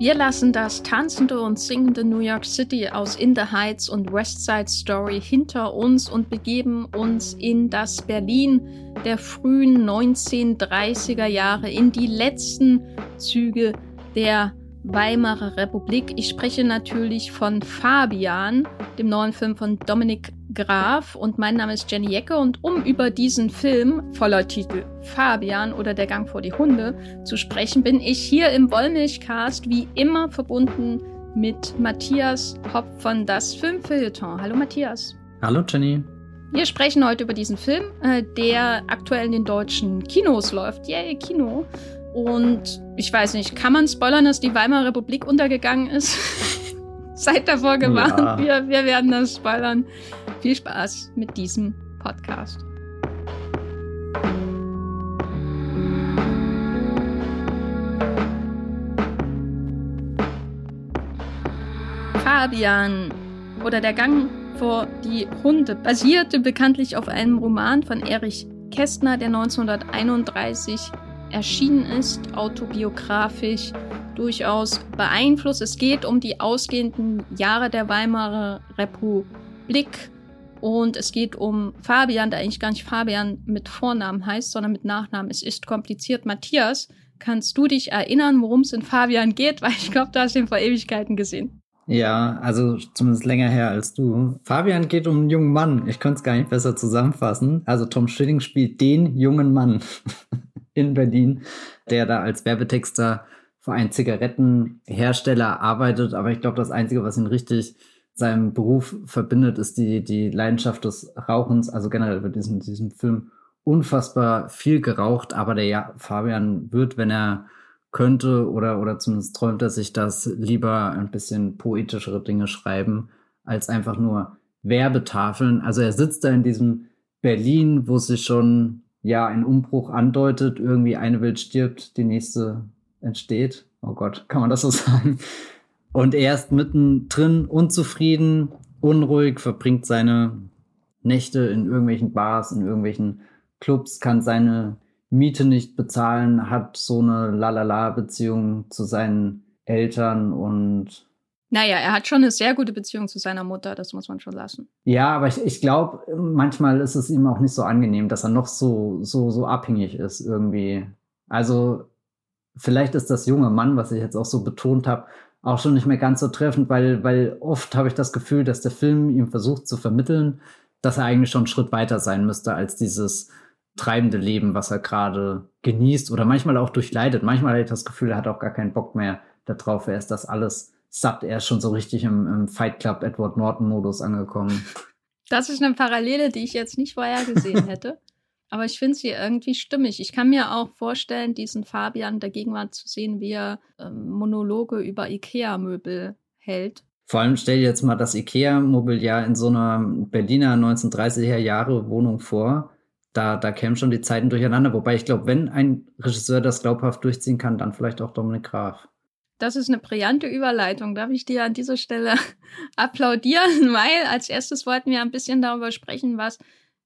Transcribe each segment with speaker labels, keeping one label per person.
Speaker 1: Wir lassen das tanzende und singende New York City aus In the Heights und West Side Story hinter uns und begeben uns in das Berlin der frühen 1930er Jahre, in die letzten Züge der Weimarer Republik. Ich spreche natürlich von Fabian, dem neuen Film von Dominik Graf und mein Name ist Jenny Jecke und um über diesen Film voller Titel Fabian oder Der Gang vor die Hunde zu sprechen, bin ich hier im Wollmilchcast wie immer verbunden mit Matthias Hopp von Das Filmfeuilleton. Hallo Matthias.
Speaker 2: Hallo Jenny.
Speaker 1: Wir sprechen heute über diesen Film, äh, der aktuell in den deutschen Kinos läuft. Yay, Kino. Und ich weiß nicht, kann man spoilern, dass die Weimarer Republik untergegangen ist? Seid davor gewarnt, ja. wir, wir werden das spoilern. Viel Spaß mit diesem Podcast. Fabian oder der Gang vor die Hunde basierte bekanntlich auf einem Roman von Erich Kästner, der 1931 erschienen ist, autobiografisch durchaus beeinflusst. Es geht um die ausgehenden Jahre der Weimarer Republik und es geht um Fabian, der eigentlich gar nicht Fabian mit Vornamen heißt, sondern mit Nachnamen. Es ist kompliziert. Matthias, kannst du dich erinnern, worum es in Fabian geht? Weil ich glaube, du hast ihn vor Ewigkeiten gesehen.
Speaker 2: Ja, also zumindest länger her als du. Fabian geht um einen jungen Mann. Ich könnte es gar nicht besser zusammenfassen. Also Tom Schilling spielt den jungen Mann in Berlin, der da als Werbetexter für einen Zigarettenhersteller arbeitet. Aber ich glaube, das Einzige, was ihn richtig seinem Beruf verbindet, ist die, die Leidenschaft des Rauchens. Also generell wird in diesem Film unfassbar viel geraucht, aber der Fabian wird, wenn er könnte oder, oder zumindest träumt er sich das, lieber ein bisschen poetischere Dinge schreiben, als einfach nur Werbetafeln. Also er sitzt da in diesem Berlin, wo sich schon ja ein Umbruch andeutet, irgendwie eine Welt stirbt, die nächste entsteht. Oh Gott, kann man das so sagen? Und er ist mittendrin unzufrieden, unruhig, verbringt seine Nächte in irgendwelchen Bars, in irgendwelchen Clubs, kann seine Miete nicht bezahlen, hat so eine Lalala-Beziehung zu seinen Eltern und
Speaker 1: naja, er hat schon eine sehr gute Beziehung zu seiner Mutter, das muss man schon lassen.
Speaker 2: Ja, aber ich, ich glaube, manchmal ist es ihm auch nicht so angenehm, dass er noch so, so, so abhängig ist irgendwie. Also, vielleicht ist das junge Mann, was ich jetzt auch so betont habe, auch schon nicht mehr ganz so treffend, weil, weil oft habe ich das Gefühl, dass der Film ihm versucht zu vermitteln, dass er eigentlich schon einen Schritt weiter sein müsste als dieses treibende Leben, was er gerade genießt oder manchmal auch durchleidet. Manchmal habe ich das Gefühl, er hat auch gar keinen Bock mehr darauf. Er ist das alles satt. Er schon so richtig im, im Fight Club Edward Norton Modus angekommen.
Speaker 1: Das ist eine Parallele, die ich jetzt nicht vorher gesehen hätte. Aber ich finde sie irgendwie stimmig. Ich kann mir auch vorstellen, diesen Fabian der Gegenwart zu sehen, wie er ähm, Monologe über IKEA-Möbel hält.
Speaker 2: Vor allem stell dir jetzt mal das IKEA-Mobiliar in so einer Berliner 1930er Jahre Wohnung vor. Da, da kämen schon die Zeiten durcheinander. Wobei ich glaube, wenn ein Regisseur das glaubhaft durchziehen kann, dann vielleicht auch Dominik Graf.
Speaker 1: Das ist eine brillante Überleitung. Darf ich dir an dieser Stelle applaudieren? Weil als erstes wollten wir ein bisschen darüber sprechen, was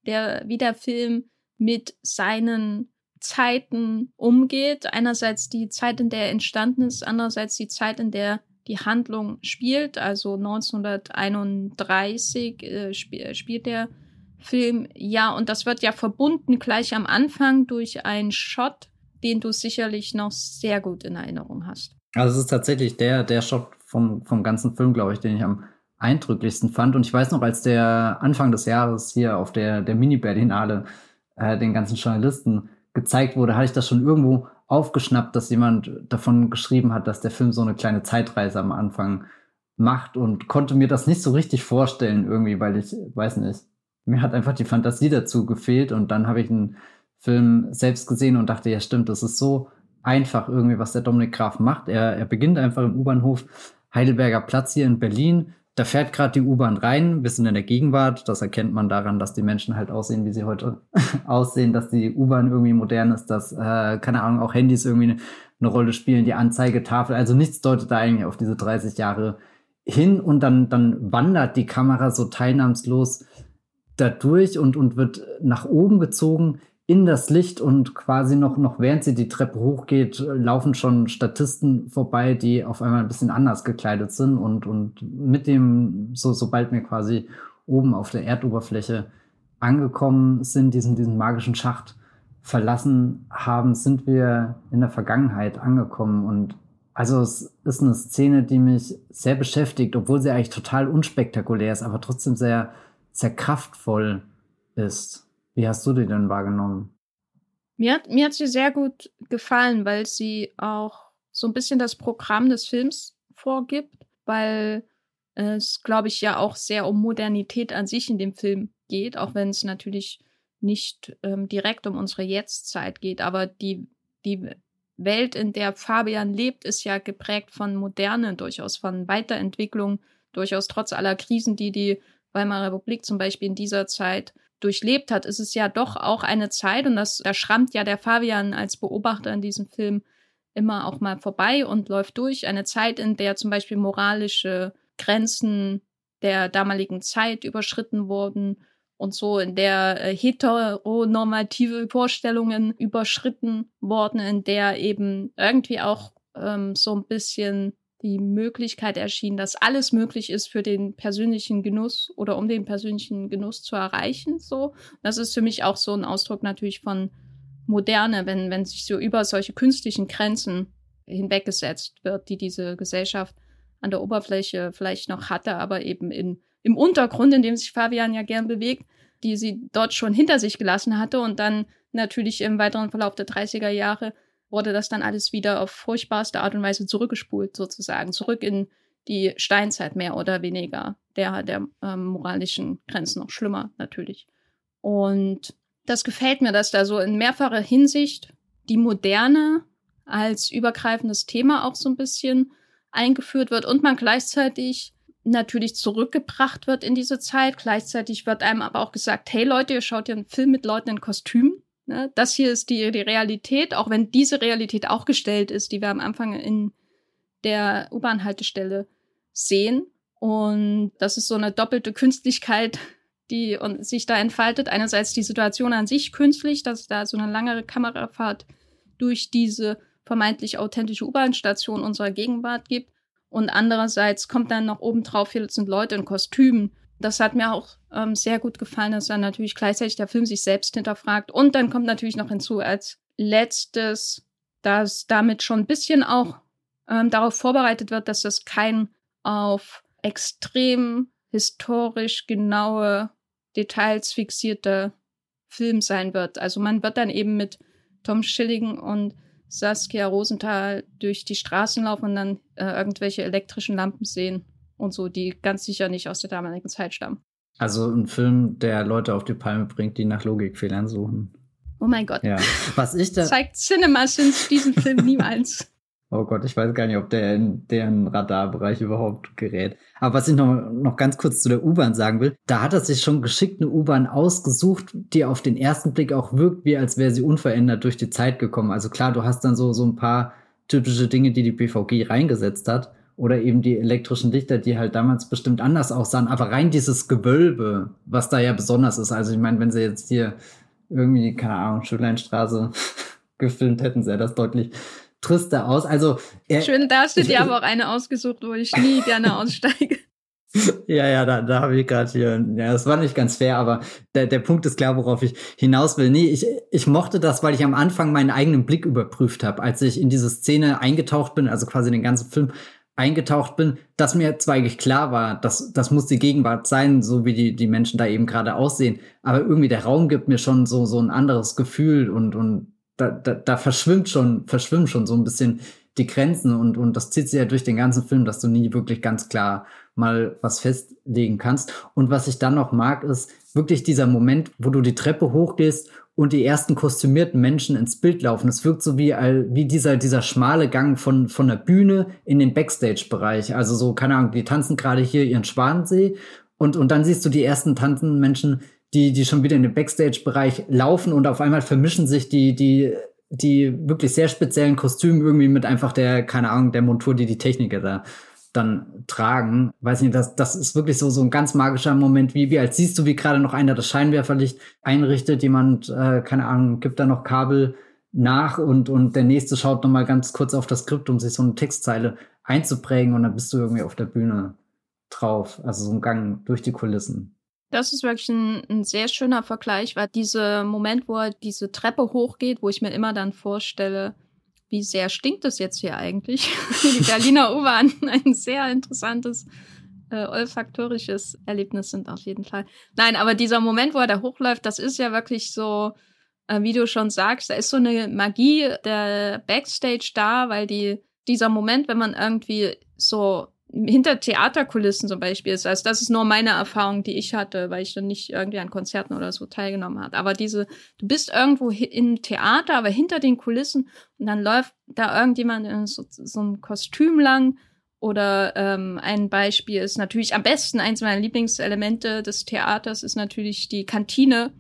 Speaker 1: der, wie der Film mit seinen Zeiten umgeht. Einerseits die Zeit, in der er entstanden ist, andererseits die Zeit, in der die Handlung spielt. Also 1931 äh, sp spielt der Film. Ja, und das wird ja verbunden gleich am Anfang durch einen Shot, den du sicherlich noch sehr gut in Erinnerung hast.
Speaker 2: Also es ist tatsächlich der, der Shot vom, vom ganzen Film, glaube ich, den ich am eindrücklichsten fand. Und ich weiß noch, als der Anfang des Jahres hier auf der, der Mini-Berlinale äh, den ganzen Journalisten gezeigt wurde, hatte ich das schon irgendwo aufgeschnappt, dass jemand davon geschrieben hat, dass der Film so eine kleine Zeitreise am Anfang macht und konnte mir das nicht so richtig vorstellen irgendwie, weil ich weiß nicht, mir hat einfach die Fantasie dazu gefehlt und dann habe ich einen Film selbst gesehen und dachte, ja stimmt, das ist so einfach irgendwie, was der Dominik Graf macht. Er, er beginnt einfach im U-Bahnhof Heidelberger Platz hier in Berlin, da fährt gerade die U-Bahn rein, wir sind in der Gegenwart. Das erkennt man daran, dass die Menschen halt aussehen, wie sie heute aussehen, dass die U-Bahn irgendwie modern ist, dass, äh, keine Ahnung, auch Handys irgendwie eine, eine Rolle spielen, die Anzeigetafel. Also nichts deutet da eigentlich auf diese 30 Jahre hin und dann, dann wandert die Kamera so teilnahmslos da durch und, und wird nach oben gezogen in das Licht und quasi noch, noch während sie die Treppe hochgeht, laufen schon Statisten vorbei, die auf einmal ein bisschen anders gekleidet sind und, und mit dem, so, sobald wir quasi oben auf der Erdoberfläche angekommen sind, diesen, diesen magischen Schacht verlassen haben, sind wir in der Vergangenheit angekommen und also es ist eine Szene, die mich sehr beschäftigt, obwohl sie eigentlich total unspektakulär ist, aber trotzdem sehr, sehr kraftvoll ist. Wie hast du die denn wahrgenommen?
Speaker 1: Mir hat, mir hat sie sehr gut gefallen, weil sie auch so ein bisschen das Programm des Films vorgibt, weil es, glaube ich, ja auch sehr um Modernität an sich in dem Film geht, auch wenn es natürlich nicht ähm, direkt um unsere Jetztzeit geht. Aber die, die Welt, in der Fabian lebt, ist ja geprägt von Moderne, durchaus von Weiterentwicklung, durchaus trotz aller Krisen, die die Weimarer Republik zum Beispiel in dieser Zeit durchlebt hat, ist es ja doch auch eine Zeit, und das, da schrammt ja der Fabian als Beobachter in diesem Film immer auch mal vorbei und läuft durch. Eine Zeit, in der zum Beispiel moralische Grenzen der damaligen Zeit überschritten wurden und so, in der äh, heteronormative Vorstellungen überschritten wurden, in der eben irgendwie auch ähm, so ein bisschen die Möglichkeit erschien, dass alles möglich ist für den persönlichen Genuss oder um den persönlichen Genuss zu erreichen. So, das ist für mich auch so ein Ausdruck natürlich von Moderne, wenn wenn sich so über solche künstlichen Grenzen hinweggesetzt wird, die diese Gesellschaft an der Oberfläche vielleicht noch hatte, aber eben in, im Untergrund, in dem sich Fabian ja gern bewegt, die sie dort schon hinter sich gelassen hatte und dann natürlich im weiteren Verlauf der 30er Jahre wurde das dann alles wieder auf furchtbarste Art und Weise zurückgespult, sozusagen, zurück in die Steinzeit mehr oder weniger, der, der ähm, moralischen Grenzen noch schlimmer natürlich. Und das gefällt mir, dass da so in mehrfacher Hinsicht die Moderne als übergreifendes Thema auch so ein bisschen eingeführt wird und man gleichzeitig natürlich zurückgebracht wird in diese Zeit. Gleichzeitig wird einem aber auch gesagt, hey Leute, ihr schaut hier einen Film mit Leuten in Kostümen. Ne? Das hier ist die, die Realität, auch wenn diese Realität auch gestellt ist, die wir am Anfang in der U-Bahn-Haltestelle sehen. Und das ist so eine doppelte Künstlichkeit, die sich da entfaltet. Einerseits die Situation an sich künstlich, dass da so eine langere Kamerafahrt durch diese vermeintlich authentische U-Bahn-Station unserer Gegenwart gibt. Und andererseits kommt dann noch obendrauf, hier sind Leute in Kostümen. Das hat mir auch ähm, sehr gut gefallen, dass dann natürlich gleichzeitig der Film sich selbst hinterfragt. Und dann kommt natürlich noch hinzu als letztes, dass damit schon ein bisschen auch ähm, darauf vorbereitet wird, dass das kein auf extrem historisch genaue Details fixierter Film sein wird. Also man wird dann eben mit Tom Schilling und Saskia Rosenthal durch die Straßen laufen und dann äh, irgendwelche elektrischen Lampen sehen und so, die ganz sicher nicht aus der damaligen Zeit stammen.
Speaker 2: Also ein Film, der Leute auf die Palme bringt, die nach Logikfehlern suchen.
Speaker 1: Oh mein Gott.
Speaker 2: Ja. Was ich da
Speaker 1: zeigt CinemaSins diesen Film niemals.
Speaker 2: Oh Gott, ich weiß gar nicht, ob der in deren Radarbereich überhaupt gerät. Aber was ich noch, noch ganz kurz zu der U-Bahn sagen will, da hat er sich schon geschickt eine U-Bahn ausgesucht, die auf den ersten Blick auch wirkt, wie als wäre sie unverändert durch die Zeit gekommen. Also klar, du hast dann so, so ein paar typische Dinge, die die BVG reingesetzt hat. Oder eben die elektrischen Lichter, die halt damals bestimmt anders aussahen. Aber rein dieses Gewölbe, was da ja besonders ist. Also ich meine, wenn sie jetzt hier irgendwie, keine Ahnung, Schuleinstraße gefilmt hätten, sähe das deutlich trister aus. Also
Speaker 1: er, Schön, da hast du dir aber auch eine ausgesucht, wo ich nie gerne aussteige.
Speaker 2: Ja, ja, da, da habe ich gerade hier. Ja, das war nicht ganz fair, aber der, der Punkt ist klar, worauf ich hinaus will. Nee, ich, ich mochte das, weil ich am Anfang meinen eigenen Blick überprüft habe, als ich in diese Szene eingetaucht bin, also quasi den ganzen Film eingetaucht bin, dass mir zwar eigentlich klar war, dass das muss die Gegenwart sein, so wie die, die Menschen da eben gerade aussehen, aber irgendwie der Raum gibt mir schon so, so ein anderes Gefühl und, und da, da, da verschwimmt schon, verschwimmen schon so ein bisschen die Grenzen und, und das zieht sich ja durch den ganzen Film, dass du nie wirklich ganz klar mal was festlegen kannst. Und was ich dann noch mag, ist wirklich dieser Moment, wo du die Treppe hochgehst und die ersten kostümierten Menschen ins Bild laufen. Es wirkt so wie, wie dieser, dieser schmale Gang von, von der Bühne in den Backstage-Bereich. Also so, keine Ahnung, die tanzen gerade hier ihren Schwanensee und, und dann siehst du die ersten tanzenden Menschen die, die schon wieder in den Backstage-Bereich laufen und auf einmal vermischen sich die, die, die wirklich sehr speziellen Kostüme irgendwie mit einfach der, keine Ahnung, der Montur, die die Techniker da dann tragen. Weiß nicht, das, das ist wirklich so, so ein ganz magischer Moment, wie, wie als siehst du, wie gerade noch einer das Scheinwerferlicht einrichtet, jemand, äh, keine Ahnung, gibt da noch Kabel nach und, und der nächste schaut nochmal ganz kurz auf das Skript, um sich so eine Textzeile einzuprägen und dann bist du irgendwie auf der Bühne drauf. Also so ein Gang durch die Kulissen.
Speaker 1: Das ist wirklich ein, ein, sehr schöner Vergleich, weil dieser Moment, wo er diese Treppe hochgeht, wo ich mir immer dann vorstelle, wie sehr stinkt es jetzt hier eigentlich? die Berliner U-Bahn, ein sehr interessantes äh, olfaktorisches Erlebnis sind auf jeden Fall. Nein, aber dieser Moment, wo er da hochläuft, das ist ja wirklich so, äh, wie du schon sagst, da ist so eine Magie der Backstage da, weil die, dieser Moment, wenn man irgendwie so hinter Theaterkulissen zum Beispiel ist. Also das ist nur meine Erfahrung, die ich hatte, weil ich dann nicht irgendwie an Konzerten oder so teilgenommen habe. Aber diese, du bist irgendwo im Theater, aber hinter den Kulissen und dann läuft da irgendjemand in so, so einem Kostüm lang. Oder ähm, ein Beispiel ist natürlich am besten, eins meiner Lieblingselemente des Theaters ist natürlich die Kantine,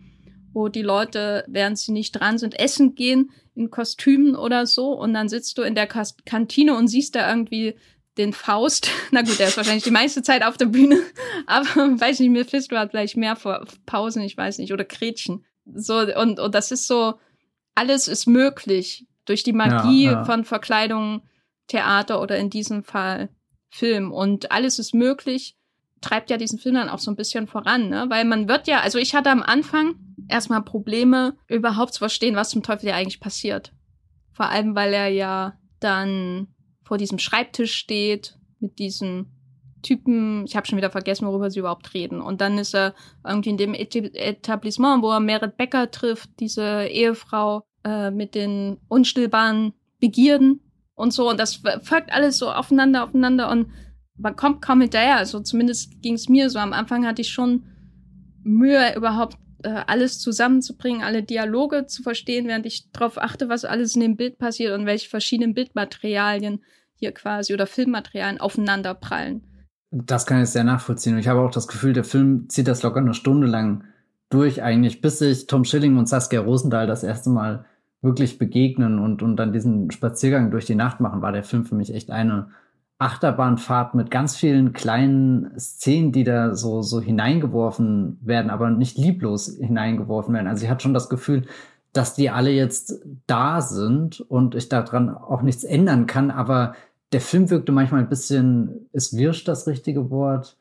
Speaker 1: wo die Leute, während sie nicht dran sind, essen gehen in Kostümen oder so. Und dann sitzt du in der Kantine und siehst da irgendwie den Faust. Na gut, der ist wahrscheinlich die meiste Zeit auf der Bühne. Aber weiß nicht, Mephisto hat vielleicht mehr Pausen, ich weiß nicht, oder Gretchen. So, und, und das ist so, alles ist möglich durch die Magie ja, ja. von Verkleidung, Theater oder in diesem Fall Film. Und alles ist möglich, treibt ja diesen Film dann auch so ein bisschen voran, ne? Weil man wird ja, also ich hatte am Anfang erstmal Probleme, überhaupt zu verstehen, was zum Teufel ja eigentlich passiert. Vor allem, weil er ja dann vor diesem Schreibtisch steht mit diesem Typen, ich habe schon wieder vergessen, worüber sie überhaupt reden. Und dann ist er irgendwie in dem Etablissement, wo er Merit Becker trifft, diese Ehefrau äh, mit den unstillbaren Begierden und so. Und das folgt alles so aufeinander, aufeinander und man kommt kaum hinterher. Also zumindest ging es mir so. Am Anfang hatte ich schon Mühe, überhaupt alles zusammenzubringen, alle Dialoge zu verstehen, während ich darauf achte, was alles in dem Bild passiert und welche verschiedenen Bildmaterialien hier quasi oder Filmmaterialien aufeinander prallen.
Speaker 2: Das kann ich sehr nachvollziehen. Ich habe auch das Gefühl, der Film zieht das locker eine Stunde lang durch eigentlich, bis sich Tom Schilling und Saskia Rosendahl das erste Mal wirklich begegnen und, und dann diesen Spaziergang durch die Nacht machen, war der Film für mich echt eine Achterbahnfahrt mit ganz vielen kleinen Szenen, die da so, so hineingeworfen werden, aber nicht lieblos hineingeworfen werden. Also ich hatte schon das Gefühl, dass die alle jetzt da sind und ich daran auch nichts ändern kann, aber der Film wirkte manchmal ein bisschen, ist wirsch das richtige Wort?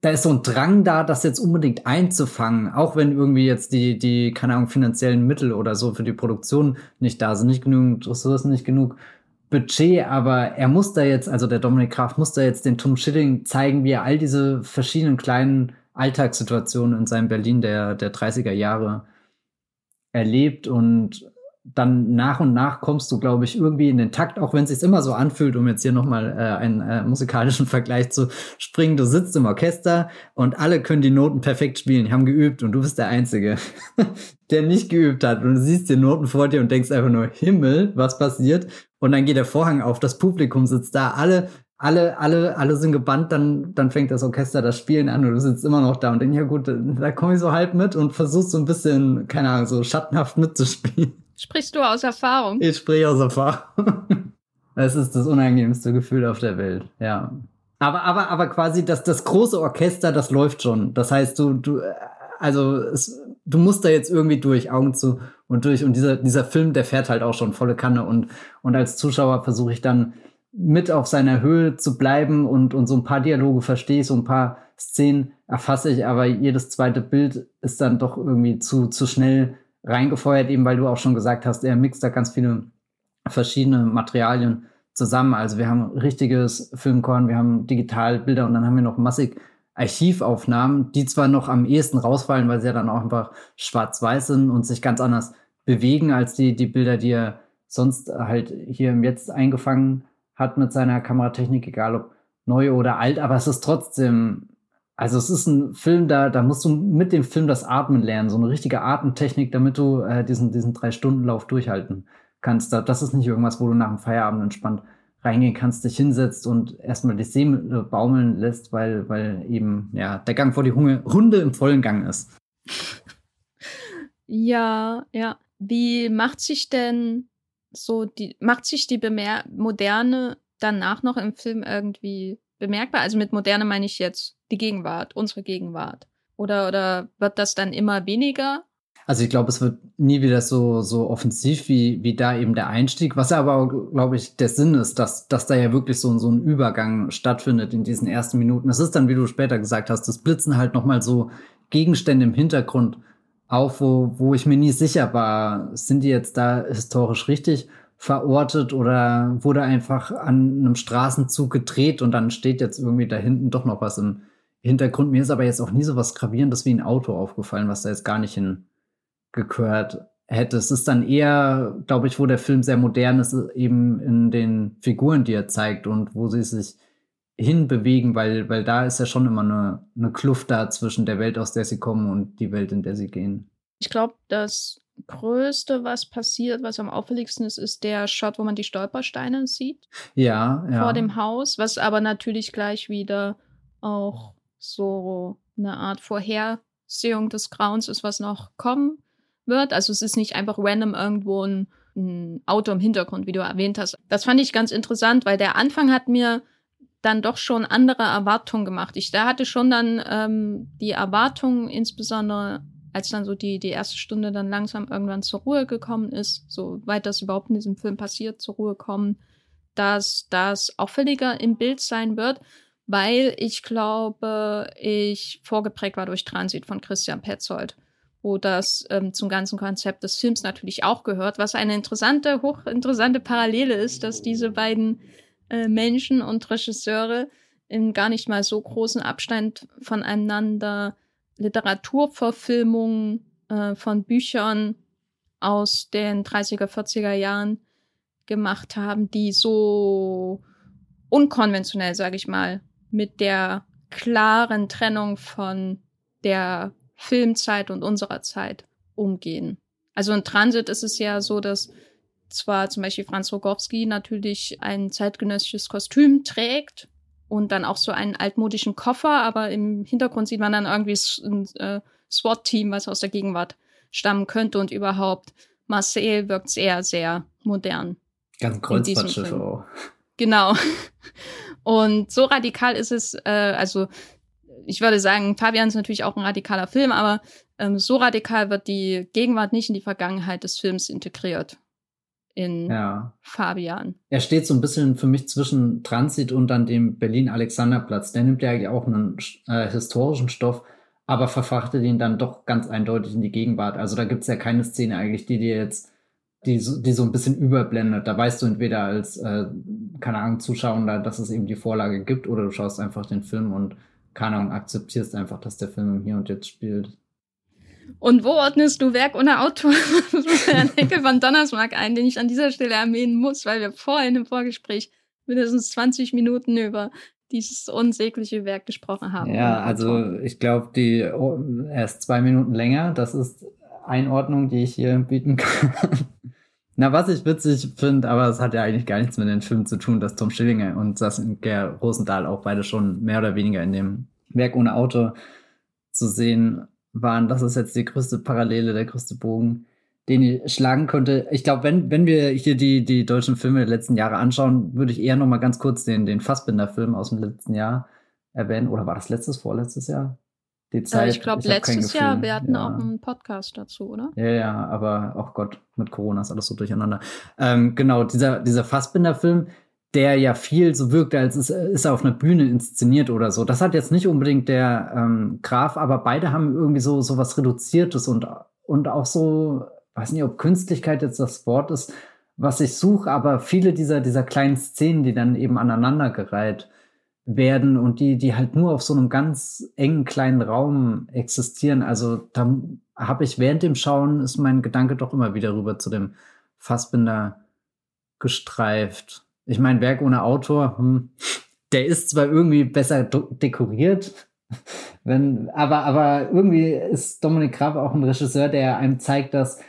Speaker 2: Da ist so ein Drang da, das jetzt unbedingt einzufangen, auch wenn irgendwie jetzt die, die, keine Ahnung, finanziellen Mittel oder so für die Produktion nicht da sind, nicht genügend Ressourcen, nicht genug Budget, aber er muss da jetzt, also der Dominik Graf muss da jetzt den Tom Schilling zeigen, wie er all diese verschiedenen kleinen Alltagssituationen in seinem Berlin der, der 30er Jahre erlebt und dann nach und nach kommst du, glaube ich, irgendwie in den Takt, auch wenn es sich immer so anfühlt, um jetzt hier nochmal äh, einen äh, musikalischen Vergleich zu springen. Du sitzt im Orchester und alle können die Noten perfekt spielen, die haben geübt und du bist der Einzige, der nicht geübt hat. Und du siehst die Noten vor dir und denkst einfach nur, Himmel, was passiert? Und dann geht der Vorhang auf, das Publikum sitzt da, alle alle, alle, alle sind gebannt, dann, dann fängt das Orchester das Spielen an und du sitzt immer noch da und denkst, ja gut, da komme ich so halb mit und versuchst so ein bisschen, keine Ahnung, so schattenhaft mitzuspielen.
Speaker 1: Sprichst du aus Erfahrung?
Speaker 2: Ich spreche aus Erfahrung. Es ist das unangenehmste Gefühl auf der Welt, ja. Aber, aber, aber quasi das, das große Orchester, das läuft schon. Das heißt, du, du, also es, du musst da jetzt irgendwie durch, Augen zu und durch. Und dieser, dieser Film, der fährt halt auch schon volle Kanne. Und, und als Zuschauer versuche ich dann mit auf seiner Höhe zu bleiben und, und so ein paar Dialoge verstehe ich, so ein paar Szenen erfasse ich, aber jedes zweite Bild ist dann doch irgendwie zu, zu schnell reingefeuert, eben weil du auch schon gesagt hast, er mixt da ganz viele verschiedene Materialien zusammen. Also wir haben richtiges Filmkorn, wir haben Digitalbilder und dann haben wir noch massig Archivaufnahmen, die zwar noch am ehesten rausfallen, weil sie ja dann auch einfach schwarz-weiß sind und sich ganz anders bewegen als die, die Bilder, die er sonst halt hier im Jetzt eingefangen hat mit seiner Kameratechnik, egal ob neu oder alt, aber es ist trotzdem, also es ist ein Film, da, da musst du mit dem Film das Atmen lernen, so eine richtige Atemtechnik, damit du äh, diesen, diesen Drei-Stunden-Lauf durchhalten kannst. Das ist nicht irgendwas, wo du nach dem Feierabend entspannt reingehen kannst, dich hinsetzt und erstmal die Seele baumeln lässt, weil, weil eben ja, der Gang vor die Hunde, Hunde im vollen Gang ist.
Speaker 1: Ja, ja. Wie macht sich denn so die, macht sich die Bemer Moderne danach noch im Film irgendwie bemerkbar? Also mit Moderne meine ich jetzt die Gegenwart, unsere Gegenwart. Oder, oder wird das dann immer weniger?
Speaker 2: Also ich glaube, es wird nie wieder so, so offensiv wie, wie da eben der Einstieg, was aber, glaube ich, der Sinn ist, dass, dass da ja wirklich so, so ein Übergang stattfindet in diesen ersten Minuten. Es ist dann, wie du später gesagt hast, das blitzen halt nochmal so Gegenstände im Hintergrund auf, wo, wo ich mir nie sicher war, sind die jetzt da historisch richtig verortet oder wurde einfach an einem Straßenzug gedreht und dann steht jetzt irgendwie da hinten doch noch was im Hintergrund. Mir ist aber jetzt auch nie so was Gravierendes wie ein Auto aufgefallen, was da jetzt gar nicht hingehört hätte. Es ist dann eher, glaube ich, wo der Film sehr modern ist, eben in den Figuren, die er zeigt und wo sie sich hinbewegen, weil, weil da ist ja schon immer eine, eine Kluft da zwischen der Welt, aus der sie kommen und die Welt, in der sie gehen.
Speaker 1: Ich glaube, dass Größte, was passiert, was am auffälligsten ist, ist der Shot, wo man die Stolpersteine sieht.
Speaker 2: Ja, ja.
Speaker 1: Vor dem Haus, was aber natürlich gleich wieder auch so eine Art Vorhersehung des Grauens ist, was noch kommen wird. Also es ist nicht einfach random irgendwo ein, ein Auto im Hintergrund, wie du erwähnt hast. Das fand ich ganz interessant, weil der Anfang hat mir dann doch schon andere Erwartungen gemacht. Ich da hatte schon dann ähm, die Erwartungen, insbesondere als dann so die, die erste Stunde dann langsam irgendwann zur Ruhe gekommen ist, so weit das überhaupt in diesem Film passiert, zur Ruhe kommen, dass das auffälliger im Bild sein wird, weil ich glaube, ich vorgeprägt war durch Transit von Christian Petzold, wo das ähm, zum ganzen Konzept des Films natürlich auch gehört, was eine interessante, hochinteressante Parallele ist, dass diese beiden äh, Menschen und Regisseure in gar nicht mal so großen Abstand voneinander Literaturverfilmungen äh, von Büchern aus den 30er, 40er Jahren gemacht haben, die so unkonventionell, sage ich mal, mit der klaren Trennung von der Filmzeit und unserer Zeit umgehen. Also in Transit ist es ja so, dass zwar zum Beispiel Franz Rogowski natürlich ein zeitgenössisches Kostüm trägt, und dann auch so einen altmodischen Koffer, aber im Hintergrund sieht man dann irgendwie ein äh, SWAT-Team, was aus der Gegenwart stammen könnte und überhaupt. Marseille wirkt sehr, sehr modern.
Speaker 2: Ganz Kreuzfahrtschiffe auch.
Speaker 1: Genau. Und so radikal ist es, äh, also ich würde sagen, Fabian ist natürlich auch ein radikaler Film, aber ähm, so radikal wird die Gegenwart nicht in die Vergangenheit des Films integriert in ja. Fabian.
Speaker 2: Er steht so ein bisschen für mich zwischen Transit und dann dem Berlin-Alexanderplatz. Der nimmt ja eigentlich auch einen äh, historischen Stoff, aber verfrachtet ihn dann doch ganz eindeutig in die Gegenwart. Also da gibt es ja keine Szene eigentlich, die dir jetzt, die, die so ein bisschen überblendet. Da weißt du entweder als, äh, keine Ahnung, Zuschauer, dass es eben die Vorlage gibt, oder du schaust einfach den Film und, keine Ahnung, akzeptierst einfach, dass der Film Hier und Jetzt spielt.
Speaker 1: Und wo ordnest du Werk ohne Autor Herrn Henkel von Donnersmarck ein, den ich an dieser Stelle erwähnen muss, weil wir vorhin im Vorgespräch mindestens 20 Minuten über dieses unsägliche Werk gesprochen haben.
Speaker 2: Ja, also ich glaube, die oh, erst zwei Minuten länger, das ist Einordnung, die ich hier bieten kann. Na, was ich witzig finde, aber es hat ja eigentlich gar nichts mit dem Film zu tun, dass Tom Schillinger und Saskia Rosendahl auch beide schon mehr oder weniger in dem Werk ohne Autor zu sehen waren. Das ist jetzt die größte Parallele, der größte Bogen, den ich schlagen konnte. Ich glaube, wenn, wenn wir hier die, die deutschen Filme der letzten Jahre anschauen, würde ich eher noch mal ganz kurz den, den Fassbinder-Film aus dem letzten Jahr erwähnen. Oder war das letztes, vorletztes Jahr?
Speaker 1: Die Zeit, ich glaube, letztes Jahr, wir hatten ja. auch einen Podcast dazu, oder?
Speaker 2: Ja, ja, aber, oh Gott, mit Corona ist alles so durcheinander. Ähm, genau, dieser, dieser Fassbinder-Film, der ja viel so wirkt, als ist, ist er auf einer Bühne inszeniert oder so. Das hat jetzt nicht unbedingt der ähm, Graf, aber beide haben irgendwie so, so was Reduziertes und, und auch so, weiß nicht, ob Künstlichkeit jetzt das Wort ist, was ich suche, aber viele dieser, dieser kleinen Szenen, die dann eben aneinandergereiht werden und die, die halt nur auf so einem ganz engen kleinen Raum existieren. Also da habe ich während dem Schauen ist mein Gedanke doch immer wieder rüber zu dem Fassbinder gestreift. Ich meine, Werk ohne Autor, hm, der ist zwar irgendwie besser dekoriert, wenn, aber, aber irgendwie ist Dominik Graf auch ein Regisseur, der einem zeigt, dass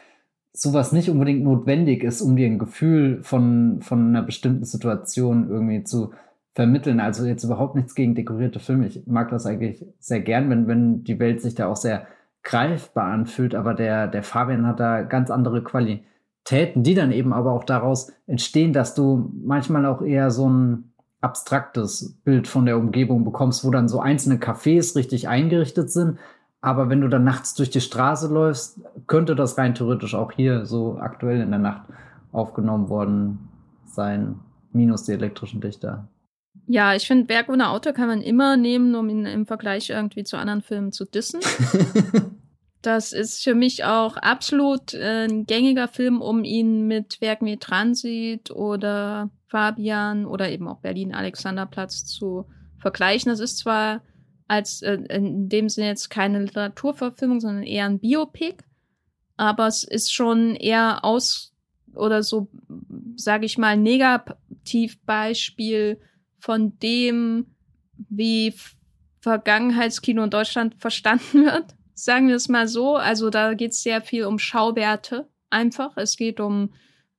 Speaker 2: sowas nicht unbedingt notwendig ist, um dir ein Gefühl von, von einer bestimmten Situation irgendwie zu vermitteln. Also jetzt überhaupt nichts gegen dekorierte Filme. Ich mag das eigentlich sehr gern, wenn, wenn die Welt sich da auch sehr greifbar anfühlt, aber der, der Fabian hat da ganz andere Qualitäten Täten, die dann eben aber auch daraus entstehen, dass du manchmal auch eher so ein abstraktes Bild von der Umgebung bekommst, wo dann so einzelne Cafés richtig eingerichtet sind. Aber wenn du dann nachts durch die Straße läufst, könnte das rein theoretisch auch hier so aktuell in der Nacht aufgenommen worden sein, minus die elektrischen Dichter.
Speaker 1: Ja, ich finde, Berg ohne Auto kann man immer nehmen, um ihn im Vergleich irgendwie zu anderen Filmen zu dissen. das ist für mich auch absolut äh, ein gängiger Film, um ihn mit Werken wie Transit oder Fabian oder eben auch Berlin Alexanderplatz zu vergleichen. Das ist zwar als äh, in dem Sinne jetzt keine Literaturverfilmung, sondern eher ein Biopic, aber es ist schon eher aus oder so, sage ich mal, Negativbeispiel von dem, wie Vergangenheitskino in Deutschland verstanden wird. Sagen wir es mal so. Also da geht es sehr viel um Schauwerte einfach. Es geht um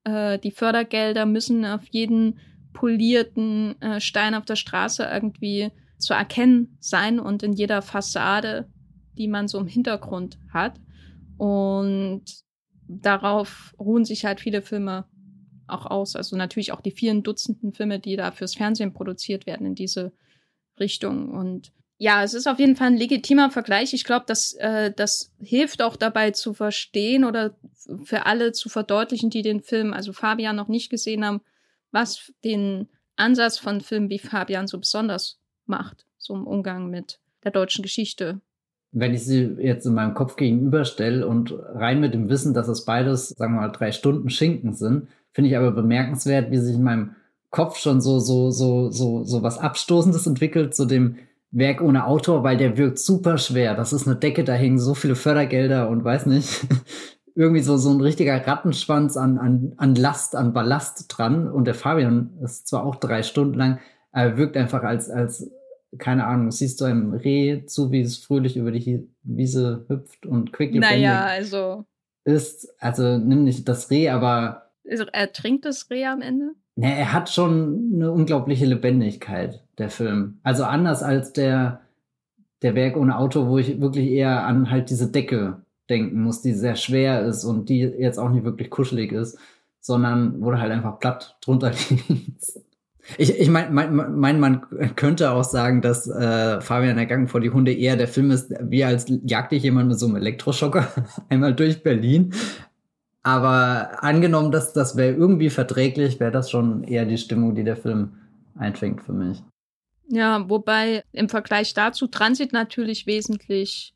Speaker 1: äh, die Fördergelder müssen auf jeden polierten äh, Stein auf der Straße irgendwie zu erkennen sein und in jeder Fassade, die man so im Hintergrund hat. Und darauf ruhen sich halt viele Filme auch aus. Also natürlich auch die vielen Dutzenden Filme, die da fürs Fernsehen produziert werden in diese Richtung. Und ja, es ist auf jeden Fall ein legitimer Vergleich. Ich glaube, dass äh, das hilft auch dabei zu verstehen oder für alle zu verdeutlichen, die den Film, also Fabian noch nicht gesehen haben, was den Ansatz von Filmen wie Fabian so besonders macht, so im Umgang mit der deutschen Geschichte.
Speaker 2: Wenn ich sie jetzt in meinem Kopf gegenüberstelle und rein mit dem Wissen, dass es beides, sagen wir mal, drei Stunden Schinken sind, Finde ich aber bemerkenswert, wie sich in meinem Kopf schon so, so, so, so, so was Abstoßendes entwickelt zu dem Werk ohne Autor, weil der wirkt super schwer. Das ist eine Decke, da hängen so viele Fördergelder und weiß nicht. Irgendwie so, so ein richtiger Rattenschwanz an, an, an Last, an Ballast dran. Und der Fabian ist zwar auch drei Stunden lang, aber wirkt einfach als, als, keine Ahnung, siehst du einem Reh zu, wie es fröhlich über die Wiese hüpft und quicklebendig
Speaker 1: naja, also.
Speaker 2: ist. Also nimm nicht das Reh, aber
Speaker 1: also, ertrinkt das Reh am Ende?
Speaker 2: Ne, er hat schon eine unglaubliche Lebendigkeit, der Film. Also anders als der, der Werk ohne Auto, wo ich wirklich eher an halt diese Decke denken muss, die sehr schwer ist und die jetzt auch nicht wirklich kuschelig ist, sondern wo du halt einfach platt drunter liegst. Ich, ich meine, mein, mein, man könnte auch sagen, dass äh, Fabian der Gang vor die Hunde eher der Film ist, wie als jagt dich jemand mit so einem Elektroschocker einmal durch Berlin. Aber angenommen, dass das wäre irgendwie verträglich, wäre das schon eher die Stimmung, die der Film einfängt für mich.
Speaker 1: Ja, wobei im Vergleich dazu Transit natürlich wesentlich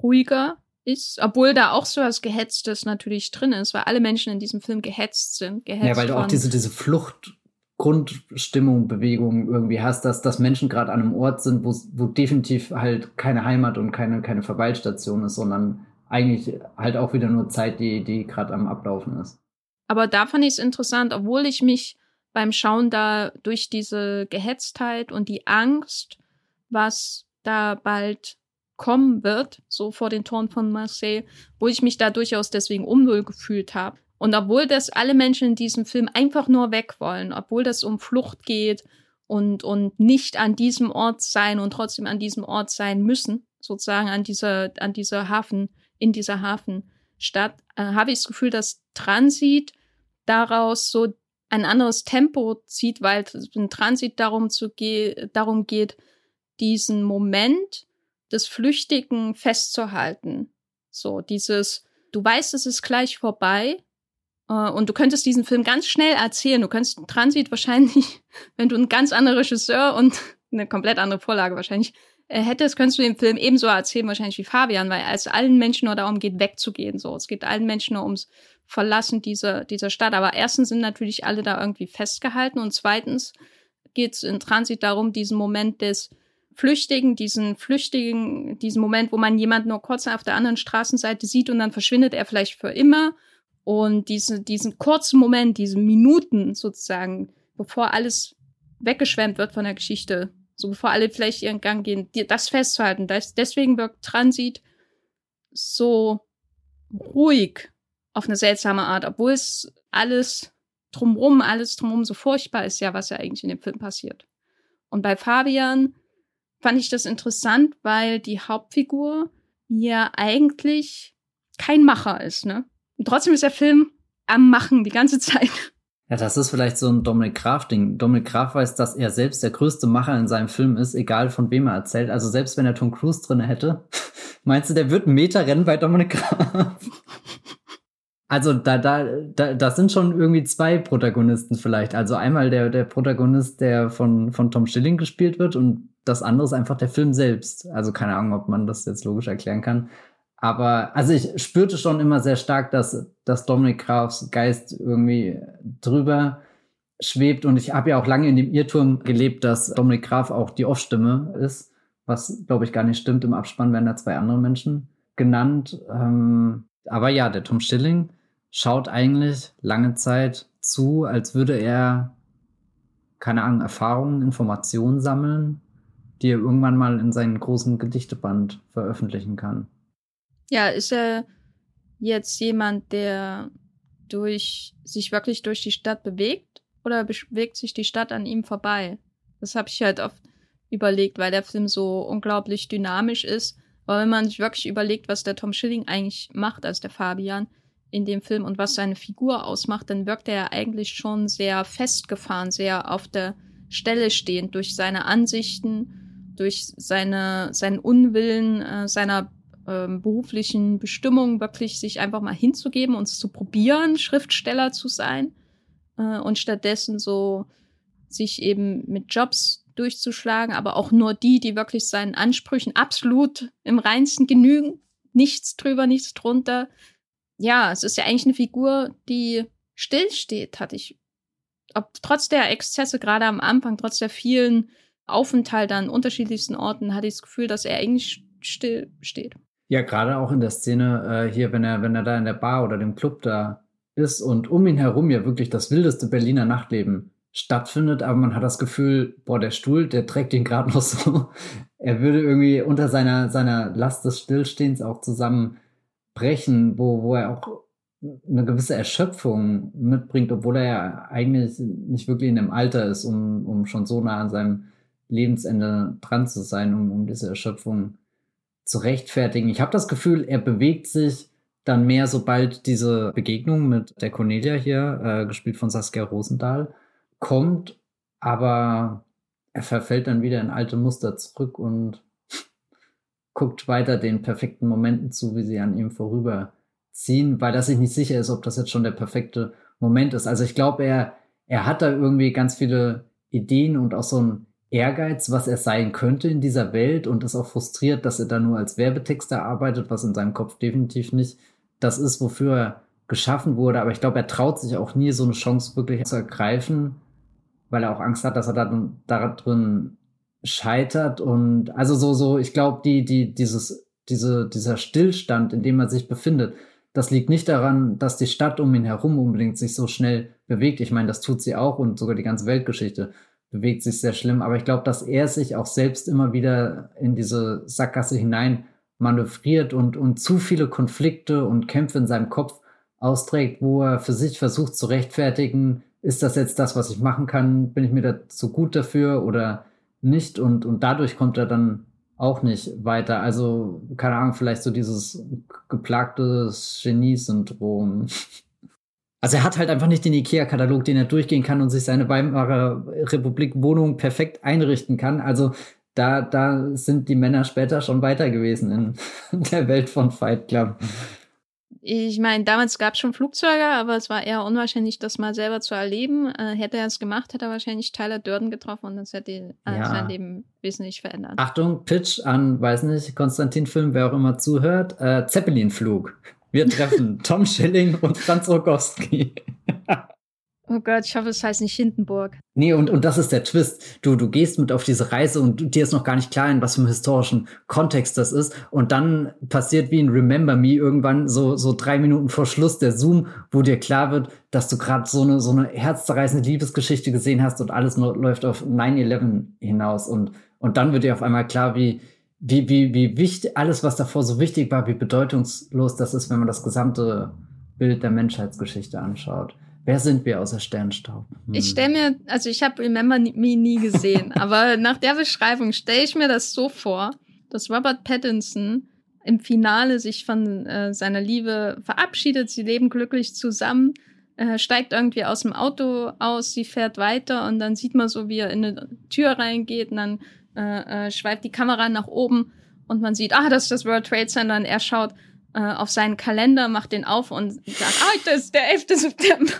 Speaker 1: ruhiger ist, obwohl da auch so was Gehetztes natürlich drin ist, weil alle Menschen in diesem Film gehetzt sind. Gehetzt
Speaker 2: ja, weil du auch diese, diese Flucht, Grundstimmung, Bewegung irgendwie hast, dass, dass Menschen gerade an einem Ort sind, wo, wo definitiv halt keine Heimat und keine, keine Verweilstation ist, sondern eigentlich halt auch wieder nur Zeit, die, die gerade am Ablaufen ist.
Speaker 1: Aber da fand ich es interessant, obwohl ich mich beim Schauen da durch diese Gehetztheit und die Angst, was da bald kommen wird, so vor den Toren von Marseille, wo ich mich da durchaus deswegen unwohl gefühlt habe. Und obwohl das alle Menschen in diesem Film einfach nur weg wollen, obwohl das um Flucht geht und, und nicht an diesem Ort sein und trotzdem an diesem Ort sein müssen, sozusagen an dieser, an dieser Hafen, in dieser Hafenstadt, äh, habe ich das Gefühl, dass Transit daraus so ein anderes Tempo zieht, weil es in Transit darum, zu ge darum geht, diesen Moment des Flüchtigen festzuhalten. So, dieses, du weißt, es ist gleich vorbei, Uh, und du könntest diesen Film ganz schnell erzählen. Du könntest Transit wahrscheinlich, wenn du ein ganz anderer Regisseur und eine komplett andere Vorlage wahrscheinlich äh, hättest, könntest du den Film ebenso erzählen, wahrscheinlich wie Fabian, weil es allen Menschen nur darum geht, wegzugehen. So, es geht allen Menschen nur ums Verlassen dieser, dieser Stadt. Aber erstens sind natürlich alle da irgendwie festgehalten und zweitens geht es in Transit darum, diesen Moment des Flüchtigen, diesen Flüchtigen, diesen Moment, wo man jemanden nur kurz auf der anderen Straßenseite sieht und dann verschwindet er vielleicht für immer. Und diese, diesen kurzen Moment, diese Minuten sozusagen, bevor alles weggeschwemmt wird von der Geschichte, so bevor alle vielleicht ihren Gang gehen, das festzuhalten. Das, deswegen wirkt Transit so ruhig auf eine seltsame Art, obwohl es alles drumrum, alles drumrum so furchtbar ist, ja, was ja eigentlich in dem Film passiert. Und bei Fabian fand ich das interessant, weil die Hauptfigur ja eigentlich kein Macher ist, ne? Und trotzdem ist der Film am Machen die ganze Zeit.
Speaker 2: Ja, das ist vielleicht so ein Dominic Graf-Ding. Dominic Graf weiß, dass er selbst der größte Macher in seinem Film ist, egal von wem er erzählt. Also selbst wenn er Tom Cruise drin hätte, meinst du, der wird einen Meter rennen bei Dominic Graf? Also da, da, da, das sind schon irgendwie zwei Protagonisten vielleicht. Also einmal der, der Protagonist, der von, von Tom Schilling gespielt wird und das andere ist einfach der Film selbst. Also keine Ahnung, ob man das jetzt logisch erklären kann. Aber also ich spürte schon immer sehr stark, dass, dass Dominik Grafs Geist irgendwie drüber schwebt. Und ich habe ja auch lange in dem Irrtum gelebt, dass Dominik Graf auch die Off-Stimme ist, was glaube ich gar nicht stimmt. Im Abspann werden da zwei andere Menschen genannt. Ähm, aber ja, der Tom Schilling schaut eigentlich lange Zeit zu, als würde er, keine Ahnung, Erfahrungen, Informationen sammeln, die er irgendwann mal in seinen großen Gedichteband veröffentlichen kann.
Speaker 1: Ja, ist er jetzt jemand, der durch sich wirklich durch die Stadt bewegt oder bewegt sich die Stadt an ihm vorbei? Das habe ich halt oft überlegt, weil der Film so unglaublich dynamisch ist. Aber wenn man sich wirklich überlegt, was der Tom Schilling eigentlich macht als der Fabian in dem Film und was seine Figur ausmacht, dann wirkt er eigentlich schon sehr festgefahren, sehr auf der Stelle stehend durch seine Ansichten, durch seine, seinen Unwillen, äh, seiner ähm, beruflichen Bestimmung wirklich sich einfach mal hinzugeben und zu probieren, Schriftsteller zu sein äh, und stattdessen so sich eben mit Jobs durchzuschlagen, aber auch nur die, die wirklich seinen Ansprüchen absolut im reinsten genügen. Nichts drüber, nichts drunter. Ja, es ist ja eigentlich eine Figur, die stillsteht, hatte ich. Ob trotz der Exzesse, gerade am Anfang, trotz der vielen Aufenthalte an unterschiedlichsten Orten, hatte ich das Gefühl, dass er eigentlich still steht.
Speaker 2: Ja, gerade auch in der Szene äh, hier, wenn er, wenn er da in der Bar oder dem Club da ist und um ihn herum ja wirklich das wildeste Berliner Nachtleben stattfindet, aber man hat das Gefühl, boah, der Stuhl, der trägt ihn gerade noch so. Er würde irgendwie unter seiner, seiner Last des Stillstehens auch zusammenbrechen, wo, wo er auch eine gewisse Erschöpfung mitbringt, obwohl er ja eigentlich nicht wirklich in dem Alter ist, um, um schon so nah an seinem Lebensende dran zu sein, um, um diese Erschöpfung zu rechtfertigen. Ich habe das Gefühl, er bewegt sich dann mehr, sobald diese Begegnung mit der Cornelia hier, äh, gespielt von Saskia Rosendahl, kommt, aber er verfällt dann wieder in alte Muster zurück und guckt weiter den perfekten Momenten zu, wie sie an ihm vorüberziehen, weil er sich nicht sicher ist, ob das jetzt schon der perfekte Moment ist. Also ich glaube, er, er hat da irgendwie ganz viele Ideen und auch so ein Ehrgeiz, was er sein könnte in dieser Welt und ist auch frustriert, dass er da nur als Werbetexter arbeitet, was in seinem Kopf definitiv nicht das ist, wofür er geschaffen wurde. Aber ich glaube, er traut sich auch nie, so eine Chance wirklich zu ergreifen, weil er auch Angst hat, dass er dann da drin scheitert. Und also so, so, ich glaube, die, die, dieses, diese, dieser Stillstand, in dem er sich befindet, das liegt nicht daran, dass die Stadt um ihn herum unbedingt sich so schnell bewegt. Ich meine, das tut sie auch und sogar die ganze Weltgeschichte bewegt sich sehr schlimm. Aber ich glaube, dass er sich auch selbst immer wieder in diese Sackgasse hinein manövriert und, und zu viele Konflikte und Kämpfe in seinem Kopf austrägt, wo er für sich versucht zu rechtfertigen, ist das jetzt das, was ich machen kann? Bin ich mir da zu gut dafür oder nicht? Und, und dadurch kommt er dann auch nicht weiter. Also, keine Ahnung, vielleicht so dieses geplagte Genie-Syndrom. Also er hat halt einfach nicht den IKEA-Katalog, den er durchgehen kann und sich seine Weimarer Republik-Wohnung perfekt einrichten kann. Also da, da sind die Männer später schon weiter gewesen in der Welt von Fight Club.
Speaker 1: Ich meine, damals gab es schon Flugzeuge, aber es war eher unwahrscheinlich, das mal selber zu erleben. Äh, hätte er es gemacht, hätte er wahrscheinlich Tyler Durden getroffen und das hätte äh, ja. sein Leben wesentlich verändert.
Speaker 2: Achtung, Pitch an, weiß nicht, Konstantin Film, wer auch immer zuhört. Äh, Zeppelin-Flug. Wir treffen Tom Schilling und Franz Rogowski.
Speaker 1: Oh Gott, ich hoffe, es heißt nicht Hindenburg.
Speaker 2: Nee, und, und das ist der Twist. Du, du gehst mit auf diese Reise und dir ist noch gar nicht klar, in was für einem historischen Kontext das ist. Und dann passiert wie ein Remember Me irgendwann so, so drei Minuten vor Schluss der Zoom, wo dir klar wird, dass du gerade so eine, so eine herzzerreißende Liebesgeschichte gesehen hast und alles läuft auf 9-11 hinaus. Und, und dann wird dir auf einmal klar, wie, wie, wie, wie wichtig, alles, was davor so wichtig war, wie bedeutungslos das ist, wenn man das gesamte Bild der Menschheitsgeschichte anschaut. Wer sind wir außer Sternstaub?
Speaker 1: Hm. Ich stelle mir, also ich habe Remember Me nie gesehen, aber nach der Beschreibung stelle ich mir das so vor, dass Robert Pattinson im Finale sich von äh, seiner Liebe verabschiedet, sie leben glücklich zusammen, äh, steigt irgendwie aus dem Auto aus, sie fährt weiter und dann sieht man so, wie er in eine Tür reingeht und dann äh, äh, schweift die Kamera nach oben und man sieht, ah, das ist das World Trade Center und er schaut äh, auf seinen Kalender, macht den auf und sagt, ah, das ist der 11. September.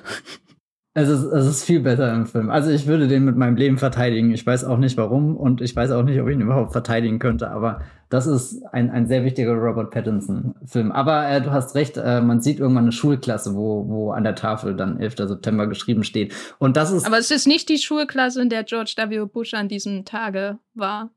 Speaker 2: Es ist, es ist viel besser im Film. Also ich würde den mit meinem Leben verteidigen. Ich weiß auch nicht warum und ich weiß auch nicht, ob ich ihn überhaupt verteidigen könnte, aber das ist ein, ein sehr wichtiger Robert Pattinson-Film. Aber äh, du hast recht, äh, man sieht irgendwann eine Schulklasse, wo, wo an der Tafel dann 11. September geschrieben steht. Und das ist.
Speaker 1: Aber es ist nicht die Schulklasse, in der George W. Bush an diesem Tage war.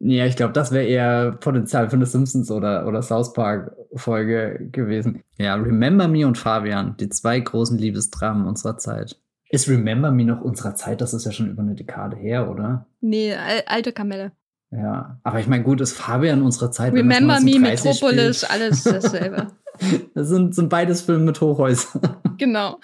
Speaker 2: Ja, ich glaube, das wäre eher Potenzial für eine Simpsons oder, oder South Park Folge gewesen. Ja, Remember Me und Fabian, die zwei großen Liebesdramen unserer Zeit. Ist Remember Me noch unserer Zeit? Das ist ja schon über eine Dekade her, oder?
Speaker 1: Nee, al alte Kamelle.
Speaker 2: Ja, aber ich meine, gut, ist Fabian unserer Zeit.
Speaker 1: Remember Me, Metropolis, spielt. alles dasselbe.
Speaker 2: das sind, sind beides Filme mit Hochhäusern.
Speaker 1: Genau.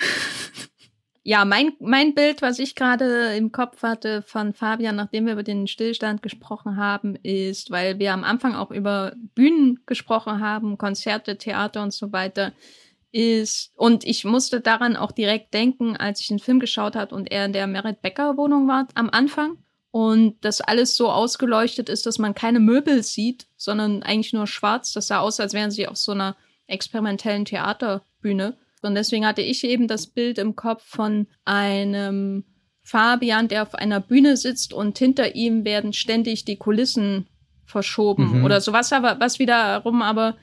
Speaker 1: Ja, mein, mein Bild, was ich gerade im Kopf hatte von Fabian, nachdem wir über den Stillstand gesprochen haben, ist, weil wir am Anfang auch über Bühnen gesprochen haben, Konzerte, Theater und so weiter, ist, und ich musste daran auch direkt denken, als ich den Film geschaut habe und er in der Merit Becker Wohnung war am Anfang und das alles so ausgeleuchtet ist, dass man keine Möbel sieht, sondern eigentlich nur schwarz. Das sah aus, als wären sie auf so einer experimentellen Theaterbühne. Und deswegen hatte ich eben das Bild im Kopf von einem Fabian, der auf einer Bühne sitzt und hinter ihm werden ständig die Kulissen verschoben mhm. oder sowas, aber was wiederum aber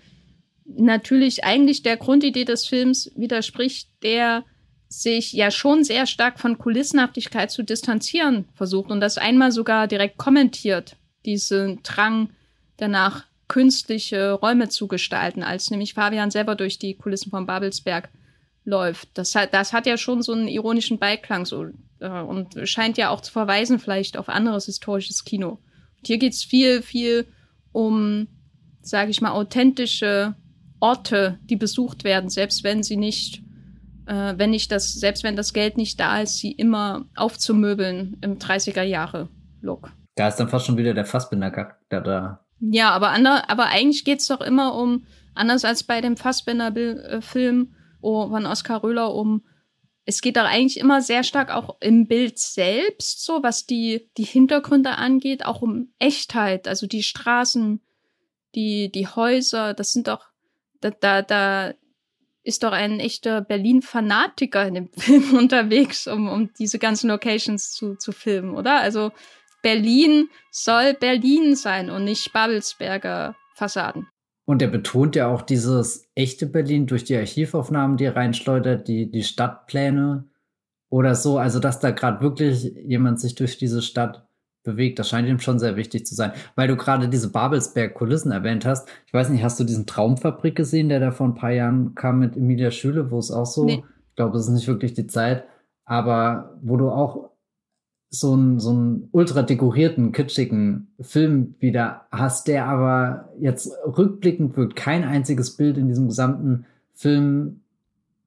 Speaker 1: natürlich eigentlich der Grundidee des Films widerspricht, der sich ja schon sehr stark von Kulissenhaftigkeit zu distanzieren versucht und das einmal sogar direkt kommentiert, diesen Drang danach künstliche Räume zu gestalten, als nämlich Fabian selber durch die Kulissen von Babelsberg läuft. Das hat, das hat ja schon so einen ironischen Beiklang so, äh, und scheint ja auch zu verweisen vielleicht auf anderes historisches Kino. Und hier geht's viel, viel um, sage ich mal, authentische Orte, die besucht werden, selbst wenn sie nicht, äh, wenn nicht das, selbst wenn das Geld nicht da ist, sie immer aufzumöbeln im 30er Jahre Look.
Speaker 2: Da ist dann fast schon wieder der Fassbinder-Charakter da.
Speaker 1: Ja, aber, ander, aber eigentlich geht's doch immer um, anders als bei dem Fassbinder-Film, äh, von Oskar Röhler um es geht doch eigentlich immer sehr stark auch im Bild selbst, so was die, die Hintergründe angeht, auch um Echtheit, also die Straßen, die, die Häuser, das sind doch, da, da, da ist doch ein echter Berlin-Fanatiker in dem Film unterwegs, um, um diese ganzen Locations zu, zu filmen, oder? Also Berlin soll Berlin sein und nicht Babelsberger Fassaden.
Speaker 2: Und er betont ja auch dieses echte Berlin durch die Archivaufnahmen, die er reinschleudert, die, die Stadtpläne oder so. Also, dass da gerade wirklich jemand sich durch diese Stadt bewegt, das scheint ihm schon sehr wichtig zu sein. Weil du gerade diese Babelsberg-Kulissen erwähnt hast. Ich weiß nicht, hast du diesen Traumfabrik gesehen, der da vor ein paar Jahren kam mit Emilia Schüle, wo es auch so, nee. ich glaube, es ist nicht wirklich die Zeit, aber wo du auch so einen, so einen ultra dekorierten, kitschigen Film wieder hast, der aber jetzt rückblickend wirkt kein einziges Bild in diesem gesamten Film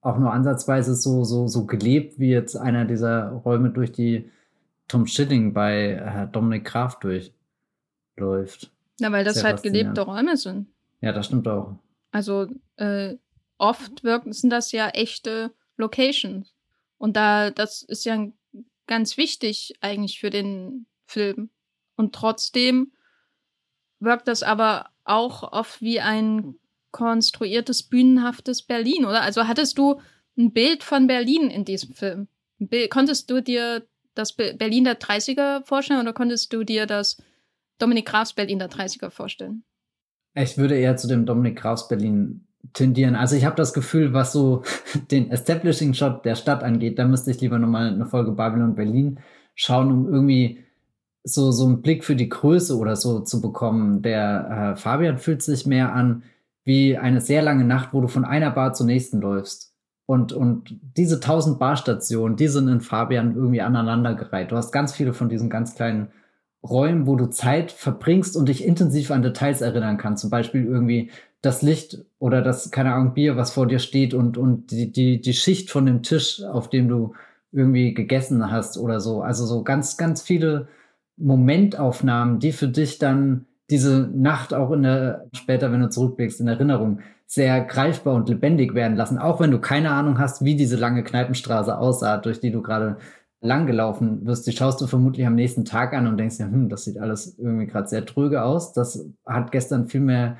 Speaker 2: auch nur ansatzweise so, so, so gelebt, wie jetzt einer dieser Räume durch die Tom Schilling bei äh, Dominik Graf durchläuft.
Speaker 1: Na, weil das Sehr halt gelebte Räume sind.
Speaker 2: Ja, das stimmt auch.
Speaker 1: Also äh, oft wirken, sind das ja echte Locations. Und da, das ist ja ein ganz wichtig eigentlich für den Film. Und trotzdem wirkt das aber auch oft wie ein konstruiertes, bühnenhaftes Berlin, oder? Also hattest du ein Bild von Berlin in diesem Film? konntest du dir das Berlin der 30er vorstellen oder konntest du dir das Dominik Grafs Berlin der 30er vorstellen?
Speaker 2: Ich würde eher zu dem Dominik Grafs Berlin tendieren. Also ich habe das Gefühl, was so den Establishing Shot der Stadt angeht, da müsste ich lieber nochmal eine Folge Babylon Berlin schauen, um irgendwie so, so einen Blick für die Größe oder so zu bekommen. Der äh, Fabian fühlt sich mehr an wie eine sehr lange Nacht, wo du von einer Bar zur nächsten läufst. Und, und diese tausend Barstationen, die sind in Fabian irgendwie aneinandergereiht. Du hast ganz viele von diesen ganz kleinen Räumen, wo du Zeit verbringst und dich intensiv an Details erinnern kannst. Zum Beispiel irgendwie das Licht oder das, keine Ahnung, Bier, was vor dir steht und, und die, die, die Schicht von dem Tisch, auf dem du irgendwie gegessen hast oder so. Also so ganz, ganz viele Momentaufnahmen, die für dich dann diese Nacht auch in der, später, wenn du zurückblickst, in Erinnerung sehr greifbar und lebendig werden lassen, auch wenn du keine Ahnung hast, wie diese lange Kneipenstraße aussah, durch die du gerade langgelaufen wirst. Die schaust du vermutlich am nächsten Tag an und denkst ja, hm, das sieht alles irgendwie gerade sehr tröge aus. Das hat gestern viel mehr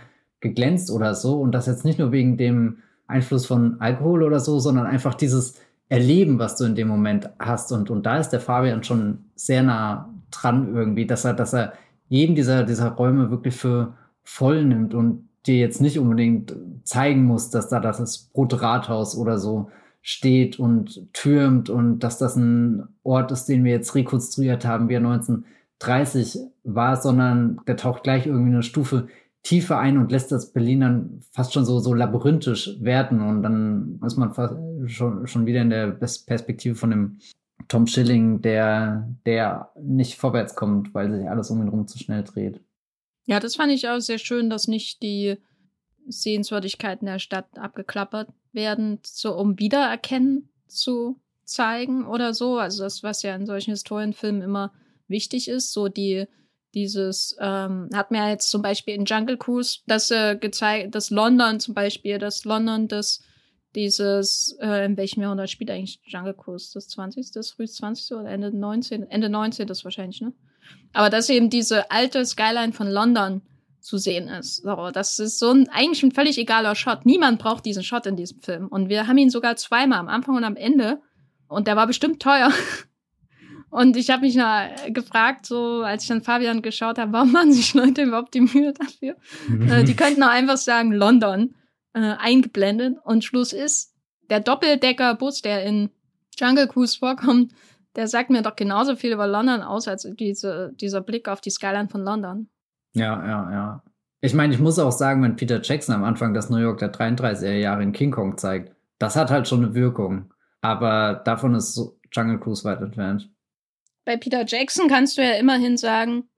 Speaker 2: geglänzt oder so und das jetzt nicht nur wegen dem Einfluss von Alkohol oder so, sondern einfach dieses Erleben, was du in dem Moment hast. Und, und da ist der Fabian schon sehr nah dran irgendwie, dass er, dass er jeden dieser, dieser Räume wirklich für voll nimmt und dir jetzt nicht unbedingt zeigen muss, dass da das Brot-Rathaus oder so steht und türmt und dass das ein Ort ist, den wir jetzt rekonstruiert haben, wie er 1930 war, sondern der taucht gleich irgendwie eine Stufe tiefer ein und lässt das Berlin dann fast schon so, so labyrinthisch werden und dann ist man schon, schon wieder in der Perspektive von dem Tom Schilling, der, der nicht vorwärts kommt, weil sich alles um ihn rum zu schnell dreht.
Speaker 1: Ja, das fand ich auch sehr schön, dass nicht die Sehenswürdigkeiten der Stadt abgeklappert werden, so um Wiedererkennen zu zeigen oder so. Also das, was ja in solchen Historienfilmen immer wichtig ist, so die dieses ähm, hat mir jetzt zum Beispiel in Jungle Cruise das äh, gezeigt, das London zum Beispiel, das London das dieses, äh, in welchem Jahrhundert spielt eigentlich Jungle Cruise? Das 20., das früh 20. oder Ende 19., Ende 19. das wahrscheinlich, ne? Aber dass eben diese alte Skyline von London zu sehen ist. So, das ist so ein eigentlich ein völlig egaler Shot. Niemand braucht diesen Shot in diesem Film. Und wir haben ihn sogar zweimal, am Anfang und am Ende. Und der war bestimmt teuer. Und ich habe mich noch gefragt, so als ich dann Fabian geschaut habe, warum machen sich Leute überhaupt die Mühe dafür? äh, die könnten auch einfach sagen London äh, eingeblendet. Und Schluss ist, der Doppeldeckerbus, der in Jungle Cruise vorkommt, der sagt mir doch genauso viel über London aus, als diese, dieser Blick auf die Skyline von London.
Speaker 2: Ja, ja, ja. Ich meine, ich muss auch sagen, wenn Peter Jackson am Anfang das New York der 33er Jahre in King Kong zeigt, das hat halt schon eine Wirkung. Aber davon ist Jungle Cruise weit entfernt.
Speaker 1: Bei Peter Jackson kannst du ja immerhin sagen,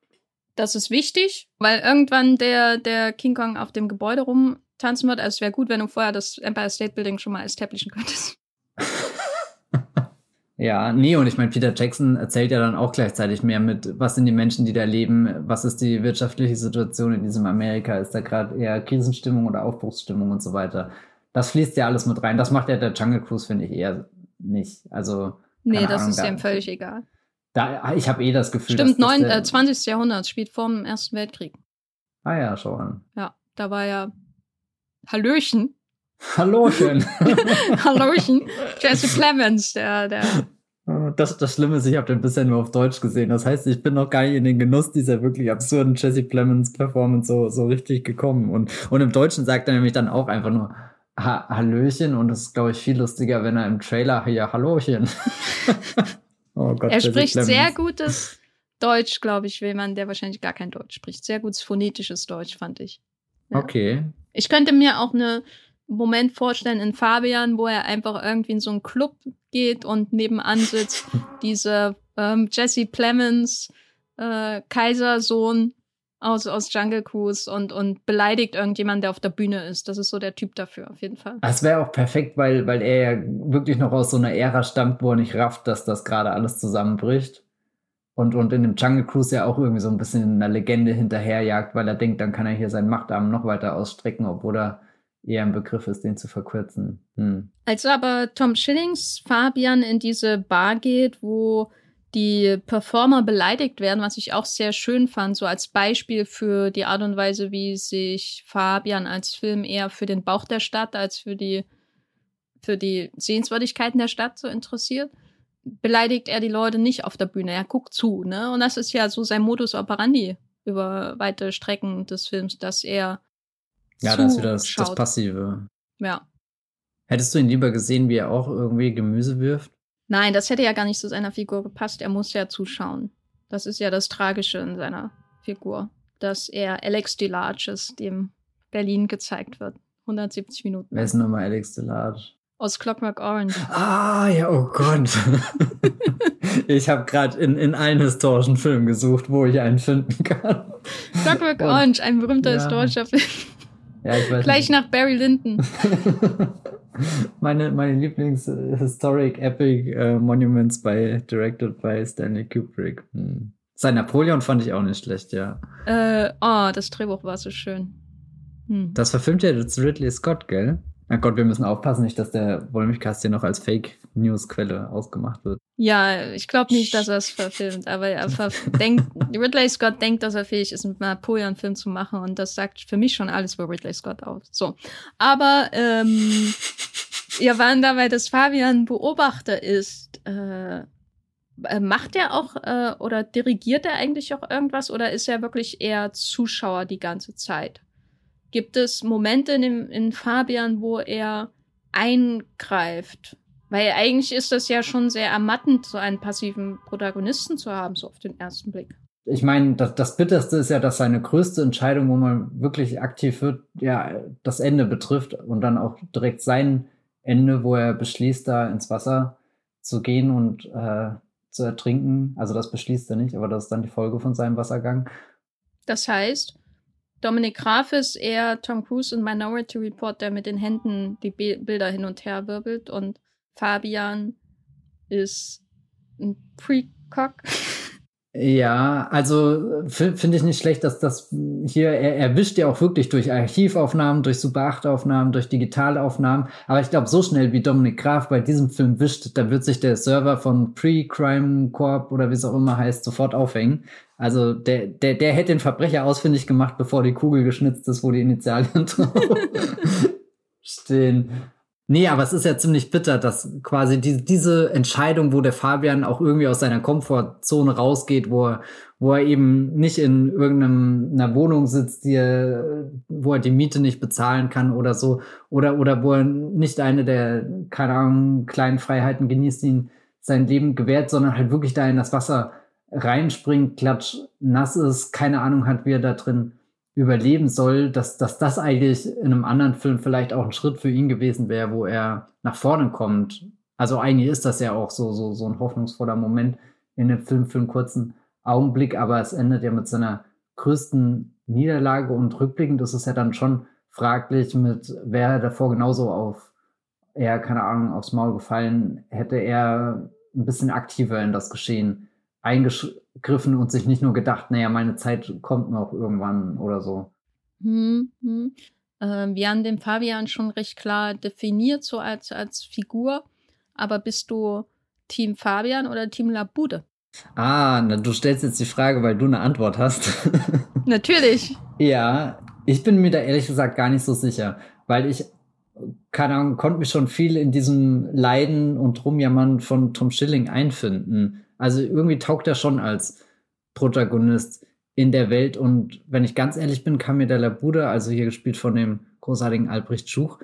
Speaker 1: das ist wichtig, weil irgendwann der, der King Kong auf dem Gebäude rumtanzen wird. Also es wäre gut, wenn du vorher das Empire State Building schon mal establishen könntest.
Speaker 2: Ja, nee, und ich meine, Peter Jackson erzählt ja dann auch gleichzeitig mehr mit, was sind die Menschen, die da leben, was ist die wirtschaftliche Situation in diesem Amerika, ist da gerade eher Krisenstimmung oder Aufbruchsstimmung und so weiter. Das fließt ja alles mit rein. Das macht ja der Jungle Cruise, finde ich, eher nicht. Also.
Speaker 1: Nee, das Ahnung, ist dem völlig egal.
Speaker 2: Da, ich habe eh das Gefühl.
Speaker 1: Stimmt, neun, äh, 20. Jahrhundert, spielt vor dem Ersten Weltkrieg.
Speaker 2: Ah ja, schau an.
Speaker 1: Ja, da war ja Hallöchen.
Speaker 2: Hallöchen.
Speaker 1: Hallöchen. Jesse Clemens, der, der.
Speaker 2: Das, das Schlimme ist, ich habe den bisher nur auf Deutsch gesehen. Das heißt, ich bin noch gar nicht in den Genuss dieser wirklich absurden Jesse Plemons Performance so, so richtig gekommen. Und, und im Deutschen sagt er nämlich dann auch einfach nur ha Hallöchen und es ist, glaube ich, viel lustiger, wenn er im Trailer hier Hallöchen.
Speaker 1: oh Gott, er spricht sehr gutes Deutsch, glaube ich, will man, der wahrscheinlich gar kein Deutsch spricht. Sehr gutes phonetisches Deutsch, fand ich.
Speaker 2: Ja. Okay.
Speaker 1: Ich könnte mir auch eine Moment vorstellen in Fabian, wo er einfach irgendwie in so einen Club geht und nebenan sitzt diese ähm, Jesse Plemons äh, Kaisersohn aus, aus Jungle Cruise und, und beleidigt irgendjemand, der auf der Bühne ist. Das ist so der Typ dafür, auf jeden Fall.
Speaker 2: Das wäre auch perfekt, weil, weil er ja wirklich noch aus so einer Ära stammt, wo er nicht rafft, dass das gerade alles zusammenbricht. Und, und in dem Jungle Cruise ja auch irgendwie so ein bisschen einer Legende hinterherjagt, weil er denkt, dann kann er hier seinen Machtarm noch weiter ausstrecken, obwohl er eher ein Begriff ist, den zu verkürzen. Hm.
Speaker 1: Als aber Tom Schillings Fabian in diese Bar geht, wo die Performer beleidigt werden, was ich auch sehr schön fand, so als Beispiel für die Art und Weise, wie sich Fabian als Film eher für den Bauch der Stadt als für die, für die Sehenswürdigkeiten der Stadt so interessiert, beleidigt er die Leute nicht auf der Bühne. Er guckt zu, ne? Und das ist ja so sein Modus operandi über weite Strecken des Films, dass er
Speaker 2: ja, das ist wieder das, das Passive.
Speaker 1: Ja.
Speaker 2: Hättest du ihn lieber gesehen, wie er auch irgendwie Gemüse wirft?
Speaker 1: Nein, das hätte ja gar nicht zu seiner Figur gepasst. Er muss ja zuschauen. Das ist ja das Tragische in seiner Figur, dass er Alex Delarge ist, dem Berlin gezeigt wird. 170 Minuten.
Speaker 2: Wer ist nochmal Alex Delarge?
Speaker 1: Aus Clockwork Orange.
Speaker 2: Ah, ja, oh Gott. ich habe gerade in, in allen historischen Filmen gesucht, wo ich einen finden kann.
Speaker 1: Clockwork Und, Orange, ein berühmter ja. historischer Film. Ja, ich weiß Gleich nicht. nach Barry Lyndon.
Speaker 2: meine meine Lieblings-Historic Epic äh, Monuments bei Directed by Stanley Kubrick. Hm. Sein Napoleon fand ich auch nicht schlecht, ja.
Speaker 1: Äh, oh, das Drehbuch war so schön.
Speaker 2: Hm. Das verfilmt ja jetzt Ridley Scott, gell? Na Gott, wir müssen aufpassen, nicht, dass der Wollmilchkast hier noch als Fake-News-Quelle ausgemacht wird.
Speaker 1: Ja, ich glaube nicht, dass er es verfilmt, aber er denkt, Ridley Scott denkt, dass er fähig ist, einen Napoleon-Film zu machen und das sagt für mich schon alles über Ridley Scott aus. So. Aber ähm, wir waren dabei, dass Fabian Beobachter ist. Äh, äh, macht er auch äh, oder dirigiert er eigentlich auch irgendwas oder ist er wirklich eher Zuschauer die ganze Zeit? Gibt es Momente in, in Fabian, wo er eingreift? Weil eigentlich ist das ja schon sehr ermattend, so einen passiven Protagonisten zu haben, so auf den ersten Blick.
Speaker 2: Ich meine, das, das Bitterste ist ja, dass seine größte Entscheidung, wo man wirklich aktiv wird, ja, das Ende betrifft und dann auch direkt sein Ende, wo er beschließt, da ins Wasser zu gehen und äh, zu ertrinken. Also das beschließt er nicht, aber das ist dann die Folge von seinem Wassergang.
Speaker 1: Das heißt, Dominik Graf ist eher Tom Cruise in Minority Report, der mit den Händen die Be Bilder hin und her wirbelt und Fabian ist ein Precock.
Speaker 2: Ja, also finde ich nicht schlecht, dass das hier, er erwischt ja auch wirklich durch Archivaufnahmen, durch Super 8 Aufnahmen, durch Digitalaufnahmen. Aber ich glaube, so schnell wie Dominik Graf bei diesem Film wischt, da wird sich der Server von Pre-Crime Corp oder wie es auch immer heißt, sofort aufhängen. Also der, der, der hätte den Verbrecher ausfindig gemacht, bevor die Kugel geschnitzt ist, wo die Initialien drauf stehen. Nee, aber es ist ja ziemlich bitter, dass quasi die, diese Entscheidung, wo der Fabian auch irgendwie aus seiner Komfortzone rausgeht, wo er, wo er eben nicht in irgendeiner Wohnung sitzt, die er, wo er die Miete nicht bezahlen kann oder so, oder, oder wo er nicht eine der, keine Ahnung, kleinen Freiheiten genießt, die ihm sein Leben gewährt, sondern halt wirklich da in das Wasser reinspringt, klatsch nass ist, keine Ahnung hat, wie er da drin überleben soll, dass, dass das eigentlich in einem anderen Film vielleicht auch ein Schritt für ihn gewesen wäre, wo er nach vorne kommt. Also eigentlich ist das ja auch so, so, so ein hoffnungsvoller Moment in dem Film für einen kurzen Augenblick, aber es endet ja mit seiner größten Niederlage und rückblickend ist es ja dann schon fraglich mit, wäre davor genauso auf, er, keine Ahnung, aufs Maul gefallen, hätte er ein bisschen aktiver in das Geschehen eingegriffen und sich nicht nur gedacht, naja, meine Zeit kommt noch irgendwann oder so.
Speaker 1: Hm, hm. Äh, wir haben den Fabian schon recht klar definiert, so als, als Figur. Aber bist du Team Fabian oder Team Labude?
Speaker 2: Ah, na, du stellst jetzt die Frage, weil du eine Antwort hast.
Speaker 1: Natürlich.
Speaker 2: ja, ich bin mir da ehrlich gesagt gar nicht so sicher, weil ich, keine Ahnung, konnte mich schon viel in diesem Leiden und Rumjammern von Tom Schilling einfinden. Also irgendwie taugt er schon als Protagonist in der Welt. Und wenn ich ganz ehrlich bin, kam mir der Labuda, also hier gespielt von dem großartigen Albrecht Schuch,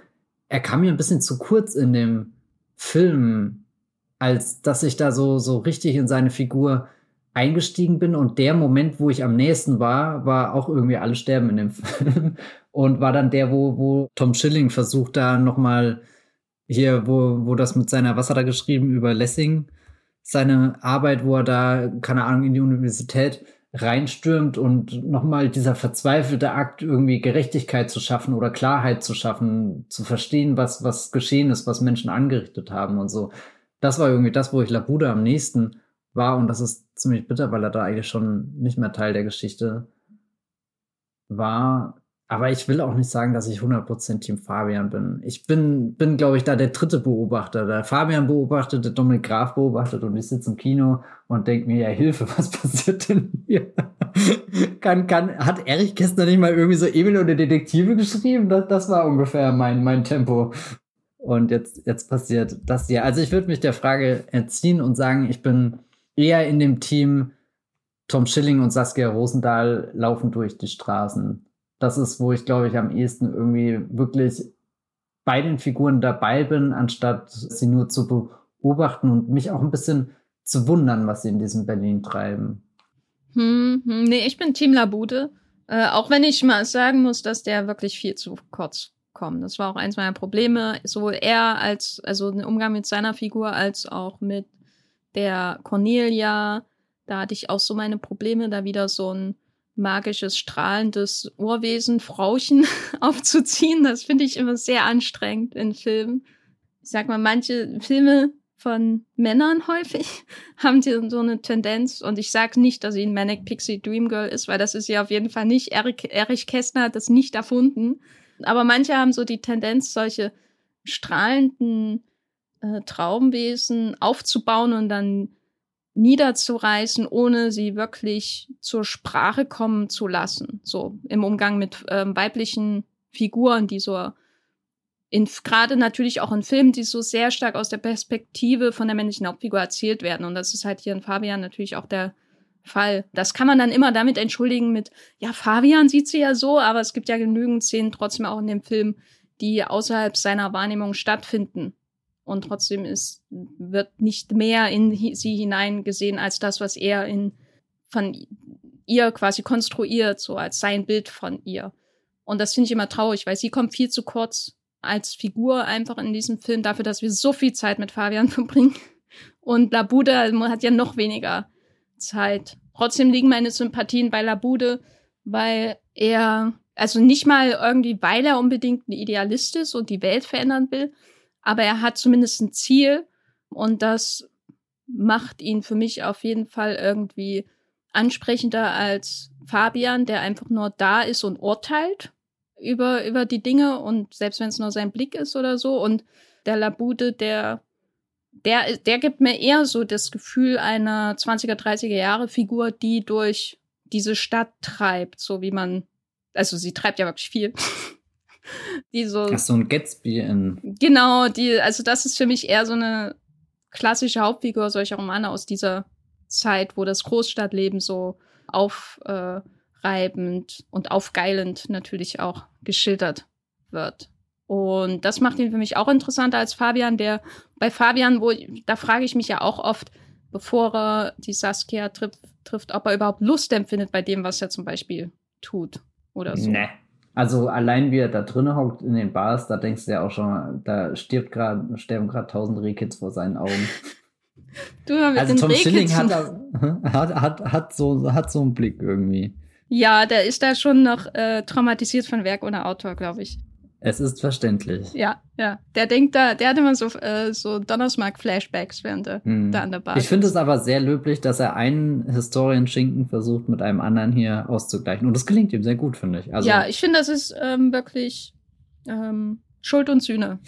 Speaker 2: er kam mir ein bisschen zu kurz in dem Film, als dass ich da so, so richtig in seine Figur eingestiegen bin. Und der Moment, wo ich am nächsten war, war auch irgendwie alle sterben in dem Film. Und war dann der, wo, wo Tom Schilling versucht, da nochmal hier, wo, wo das mit seiner, was hat er geschrieben über Lessing, seine Arbeit, wo er da, keine Ahnung, in die Universität reinstürmt und nochmal dieser verzweifelte Akt, irgendwie Gerechtigkeit zu schaffen oder Klarheit zu schaffen, zu verstehen, was, was geschehen ist, was Menschen angerichtet haben und so. Das war irgendwie das, wo ich Labuda am nächsten war und das ist ziemlich bitter, weil er da eigentlich schon nicht mehr Teil der Geschichte war. Aber ich will auch nicht sagen, dass ich 100% Team Fabian bin. Ich bin, bin glaube ich, da der dritte Beobachter. Der Fabian beobachtet, der Dominik Graf beobachtet und ich sitze im Kino und denke mir, ja, Hilfe, was passiert denn hier? kann, kann, hat Erich gestern nicht mal irgendwie so Emil oder Detektive geschrieben? Das, das war ungefähr mein, mein Tempo. Und jetzt, jetzt passiert das hier. Also ich würde mich der Frage entziehen und sagen, ich bin eher in dem Team Tom Schilling und Saskia Rosendahl laufen durch die Straßen das ist, wo ich glaube ich am ehesten irgendwie wirklich bei den Figuren dabei bin, anstatt sie nur zu beobachten und mich auch ein bisschen zu wundern, was sie in diesem Berlin treiben.
Speaker 1: Hm, hm, nee, ich bin Team Labude. Äh, auch wenn ich mal sagen muss, dass der wirklich viel zu kurz kommt. Das war auch eins meiner Probleme. Sowohl er als, also den Umgang mit seiner Figur, als auch mit der Cornelia. Da hatte ich auch so meine Probleme, da wieder so ein magisches, strahlendes Urwesen, Frauchen aufzuziehen. Das finde ich immer sehr anstrengend in Filmen. Ich sag mal, manche Filme von Männern häufig, haben die so eine Tendenz. Und ich sage nicht, dass sie ein Manic Pixie Dream Girl ist, weil das ist ja auf jeden Fall nicht. Eric, Erich Kästner hat das nicht erfunden. Aber manche haben so die Tendenz, solche strahlenden äh, Traumwesen aufzubauen und dann niederzureißen, ohne sie wirklich zur Sprache kommen zu lassen. So im Umgang mit ähm, weiblichen Figuren, die so in gerade natürlich auch in Filmen, die so sehr stark aus der Perspektive von der männlichen Hauptfigur erzählt werden. Und das ist halt hier in Fabian natürlich auch der Fall. Das kann man dann immer damit entschuldigen mit, ja, Fabian sieht sie ja so, aber es gibt ja genügend Szenen trotzdem auch in dem Film, die außerhalb seiner Wahrnehmung stattfinden. Und trotzdem ist, wird nicht mehr in sie hineingesehen als das, was er in, von ihr quasi konstruiert, so als sein Bild von ihr. Und das finde ich immer traurig, weil sie kommt viel zu kurz als Figur einfach in diesem Film dafür, dass wir so viel Zeit mit Fabian verbringen. Und Labude hat ja noch weniger Zeit. Trotzdem liegen meine Sympathien bei Labude, weil er, also nicht mal irgendwie, weil er unbedingt ein Idealist ist und die Welt verändern will, aber er hat zumindest ein Ziel und das macht ihn für mich auf jeden Fall irgendwie ansprechender als Fabian, der einfach nur da ist und urteilt über, über die Dinge und selbst wenn es nur sein Blick ist oder so und der Labude, der der, der gibt mir eher so das Gefühl einer 20er, 30er Jahre Figur, die durch diese Stadt treibt, so wie man, also sie treibt ja wirklich viel.
Speaker 2: die so. Ach, so ein Gatsby in.
Speaker 1: Genau, die, also das ist für mich eher so eine klassische Hauptfigur solcher Romane aus dieser Zeit, wo das Großstadtleben so aufreibend und aufgeilend natürlich auch geschildert wird. Und das macht ihn für mich auch interessanter als Fabian, der bei Fabian, wo da frage ich mich ja auch oft, bevor er die Saskia trifft, trifft, ob er überhaupt Lust empfindet bei dem, was er zum Beispiel tut oder so.
Speaker 2: Nee. Also allein wie er da drinnen hockt in den Bars, da denkst du ja auch schon, da stirbt grad, sterben gerade tausend Rehkids vor seinen Augen.
Speaker 1: Du, mit
Speaker 2: also Tom Schilling hat, hat, hat, hat, so, hat so einen Blick irgendwie.
Speaker 1: Ja, der ist da schon noch äh, traumatisiert von Werk ohne Autor, glaube ich.
Speaker 2: Es ist verständlich.
Speaker 1: Ja, ja. Der denkt da, der hat immer so, äh, so Donnersmark-Flashbacks, während er hm. da an der Bar
Speaker 2: Ich finde es aber sehr löblich, dass er einen Historienschinken versucht, mit einem anderen hier auszugleichen. Und das gelingt ihm sehr gut, finde ich.
Speaker 1: Also, ja, ich finde, das ist ähm, wirklich ähm, Schuld und Sühne.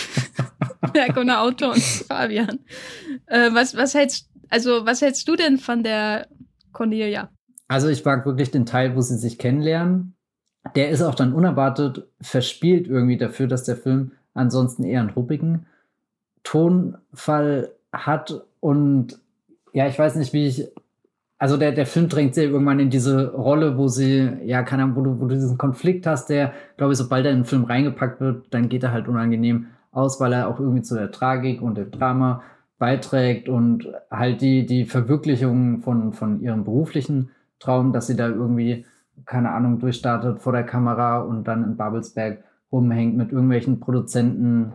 Speaker 1: Berg und Auto und Fabian. Äh, was, was hältst, also, was hältst du denn von der Cornelia?
Speaker 2: Also, ich mag wirklich den Teil, wo sie sich kennenlernen der ist auch dann unerwartet verspielt irgendwie dafür, dass der Film ansonsten eher einen ruppigen Tonfall hat. Und ja, ich weiß nicht, wie ich also der, der Film drängt sie irgendwann in diese Rolle, wo sie, ja, keine Ahnung, wo du, wo du diesen Konflikt hast, der, glaube ich, sobald er in den Film reingepackt wird, dann geht er halt unangenehm aus, weil er auch irgendwie zu der Tragik und dem Drama beiträgt und halt die, die Verwirklichung von, von ihrem beruflichen Traum, dass sie da irgendwie keine Ahnung, durchstartet vor der Kamera und dann in Babelsberg rumhängt, mit irgendwelchen Produzenten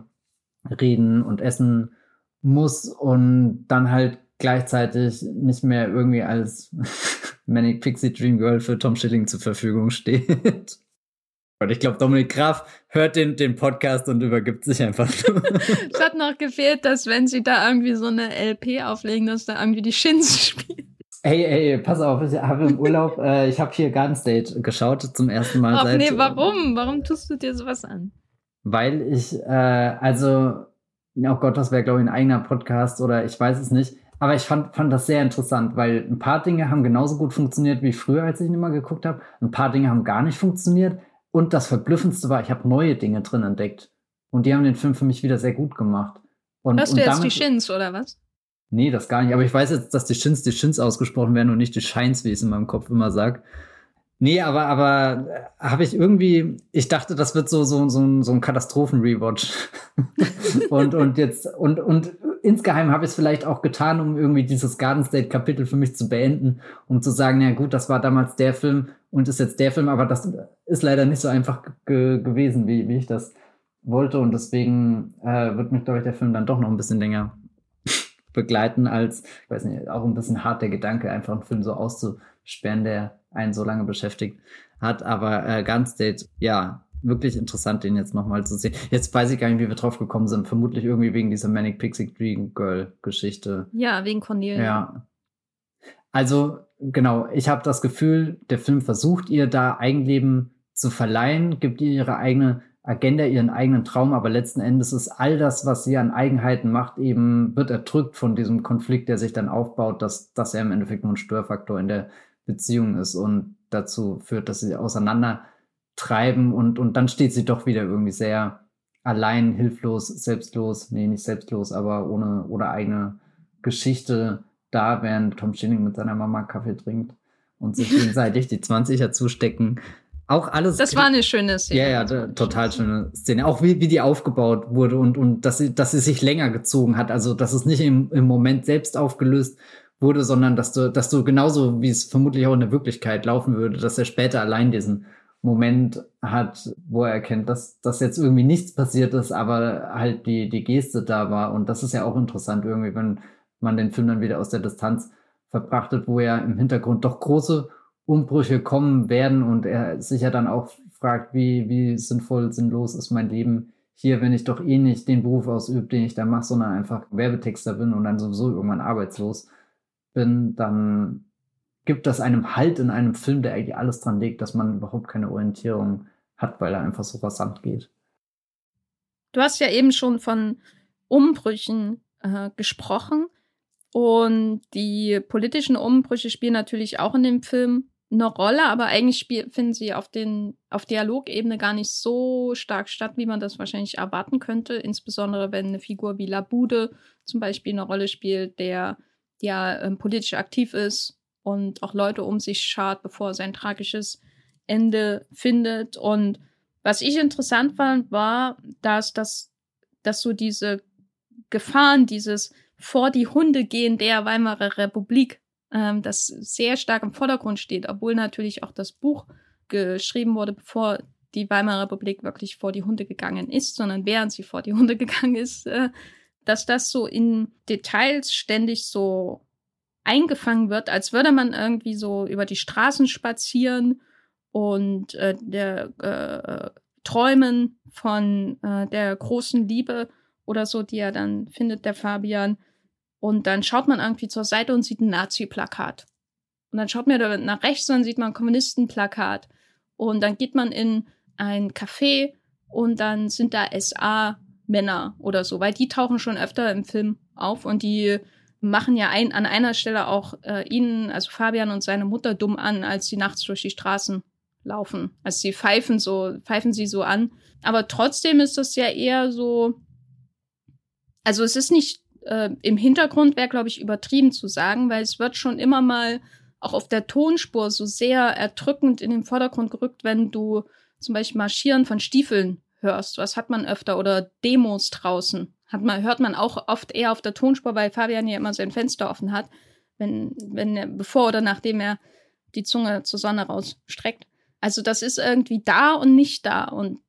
Speaker 2: reden und essen muss und dann halt gleichzeitig nicht mehr irgendwie als Manic Pixie Dream Girl für Tom Schilling zur Verfügung steht. Und ich glaube, Dominik Graf hört den, den Podcast und übergibt sich einfach.
Speaker 1: es hat noch gefehlt, dass wenn sie da irgendwie so eine LP auflegen, dass da irgendwie die Shins spielen.
Speaker 2: Hey, hey, pass auf, ich habe im Urlaub, äh, ich habe hier Garden State geschaut zum ersten Mal.
Speaker 1: Ach
Speaker 2: seit,
Speaker 1: nee, warum? Warum tust du dir sowas an?
Speaker 2: Weil ich, äh, also, oh Gott, das wäre, glaube ich, ein eigener Podcast oder ich weiß es nicht. Aber ich fand, fand das sehr interessant, weil ein paar Dinge haben genauso gut funktioniert wie früher, als ich ihn immer geguckt habe. Ein paar Dinge haben gar nicht funktioniert. Und das Verblüffendste war, ich habe neue Dinge drin entdeckt. Und die haben den Film für mich wieder sehr gut gemacht. Und,
Speaker 1: Hörst
Speaker 2: und
Speaker 1: du jetzt damit, die Shins oder was?
Speaker 2: Nee, das gar nicht. Aber ich weiß jetzt, dass die Shins die Shins ausgesprochen werden und nicht die Shines, wie ich es in meinem Kopf immer sag. Nee, aber, aber äh, habe ich irgendwie, ich dachte, das wird so, so, so, so ein Katastrophen-Rewatch. und, und jetzt, und, und insgeheim habe ich es vielleicht auch getan, um irgendwie dieses Garden State-Kapitel für mich zu beenden, um zu sagen, ja gut, das war damals der Film und ist jetzt der Film, aber das ist leider nicht so einfach ge gewesen, wie, wie ich das wollte. Und deswegen äh, wird mich, glaube ich, der Film dann doch noch ein bisschen länger begleiten, als, ich weiß nicht, auch ein bisschen hart der Gedanke, einfach einen Film so auszusperren, der einen so lange beschäftigt hat. Aber äh, Gun State, ja, wirklich interessant, den jetzt nochmal zu sehen. Jetzt weiß ich gar nicht, wie wir drauf gekommen sind. Vermutlich irgendwie wegen dieser Manic Pixie Dream Girl Geschichte.
Speaker 1: Ja, wegen Cornelia.
Speaker 2: Ja. Also, genau, ich habe das Gefühl, der Film versucht ihr da Eigenleben zu verleihen, gibt ihr ihre eigene Agenda, ihren eigenen Traum, aber letzten Endes ist all das, was sie an Eigenheiten macht, eben wird erdrückt von diesem Konflikt, der sich dann aufbaut, dass, dass er im Endeffekt nur ein Störfaktor in der Beziehung ist und dazu führt, dass sie auseinander treiben und, und dann steht sie doch wieder irgendwie sehr allein, hilflos, selbstlos, nee, nicht selbstlos, aber ohne, ohne eigene Geschichte da, während Tom Schilling mit seiner Mama Kaffee trinkt und sich gegenseitig die 20er zustecken. Auch alles.
Speaker 1: Das war eine schöne Szene.
Speaker 2: Ja, ja, total schöne Szene. Auch wie, wie die aufgebaut wurde und, und dass sie, dass sie sich länger gezogen hat. Also, dass es nicht im, im Moment selbst aufgelöst wurde, sondern dass du, dass du genauso, wie es vermutlich auch in der Wirklichkeit laufen würde, dass er später allein diesen Moment hat, wo er erkennt, dass, dass jetzt irgendwie nichts passiert ist, aber halt die, die Geste da war. Und das ist ja auch interessant irgendwie, wenn man den Film dann wieder aus der Distanz verbrachtet, wo ja im Hintergrund doch große Umbrüche kommen werden und er sich ja dann auch fragt, wie, wie sinnvoll, sinnlos ist mein Leben hier, wenn ich doch eh nicht den Beruf ausübe, den ich da mache, sondern einfach Werbetexter bin und dann sowieso irgendwann arbeitslos bin, dann gibt das einem Halt in einem Film, der eigentlich alles dran legt, dass man überhaupt keine Orientierung hat, weil er einfach so rasant geht.
Speaker 1: Du hast ja eben schon von Umbrüchen äh, gesprochen. Und die politischen Umbrüche spielen natürlich auch in dem Film eine Rolle, aber eigentlich finden sie auf, den, auf Dialogebene gar nicht so stark statt, wie man das wahrscheinlich erwarten könnte. Insbesondere wenn eine Figur wie Labude zum Beispiel eine Rolle spielt, der ja ähm, politisch aktiv ist und auch Leute um sich schart, bevor er sein tragisches Ende findet. Und was ich interessant fand, war, dass das, dass so diese Gefahren, dieses vor die Hunde gehen der Weimarer Republik, ähm, das sehr stark im Vordergrund steht, obwohl natürlich auch das Buch geschrieben wurde, bevor die Weimarer Republik wirklich vor die Hunde gegangen ist, sondern während sie vor die Hunde gegangen ist, äh, dass das so in Details ständig so eingefangen wird, als würde man irgendwie so über die Straßen spazieren und äh, der äh, träumen von äh, der großen Liebe oder so, die er dann findet, der Fabian. Und dann schaut man irgendwie zur Seite und sieht ein Nazi-Plakat. Und dann schaut man nach rechts und dann sieht man ein Kommunistenplakat. Und dann geht man in ein Café und dann sind da SA-Männer oder so, weil die tauchen schon öfter im Film auf und die machen ja ein, an einer Stelle auch äh, ihnen, also Fabian und seine Mutter, dumm an, als sie nachts durch die Straßen laufen. Also sie pfeifen so, pfeifen sie so an. Aber trotzdem ist das ja eher so, also es ist nicht äh, im Hintergrund, wäre, glaube ich, übertrieben zu sagen, weil es wird schon immer mal auch auf der Tonspur so sehr erdrückend in den Vordergrund gerückt, wenn du zum Beispiel Marschieren von Stiefeln hörst. Was hat man öfter? Oder Demos draußen. Hat man, hört man auch oft eher auf der Tonspur, weil Fabian ja immer sein Fenster offen hat, wenn, wenn er, bevor oder nachdem er die Zunge zur Sonne rausstreckt. Also das ist irgendwie da und nicht da. Und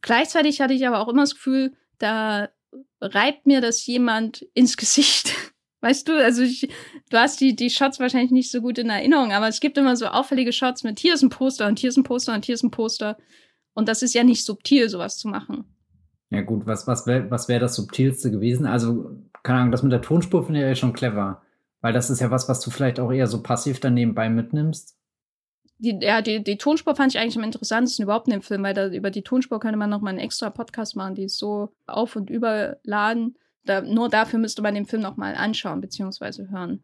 Speaker 1: gleichzeitig hatte ich aber auch immer das Gefühl, da reibt mir das jemand ins Gesicht. Weißt du, also ich, du hast die, die Shots wahrscheinlich nicht so gut in Erinnerung, aber es gibt immer so auffällige Shots mit hier ist ein Poster und hier ist ein Poster und hier ist ein Poster. Und das ist ja nicht subtil, sowas zu machen.
Speaker 2: Ja, gut, was, was wäre was wär das Subtilste gewesen? Also, keine Ahnung, das mit der Tonspur finde ich ja schon clever. Weil das ist ja was, was du vielleicht auch eher so passiv dann nebenbei mitnimmst
Speaker 1: die, ja, die, die Tonspur fand ich eigentlich am interessantesten überhaupt in dem Film, weil da über die Tonspur könnte man noch mal einen extra Podcast machen, die ist so auf- und überladen. Da, nur dafür müsste man den Film noch mal anschauen bzw. hören.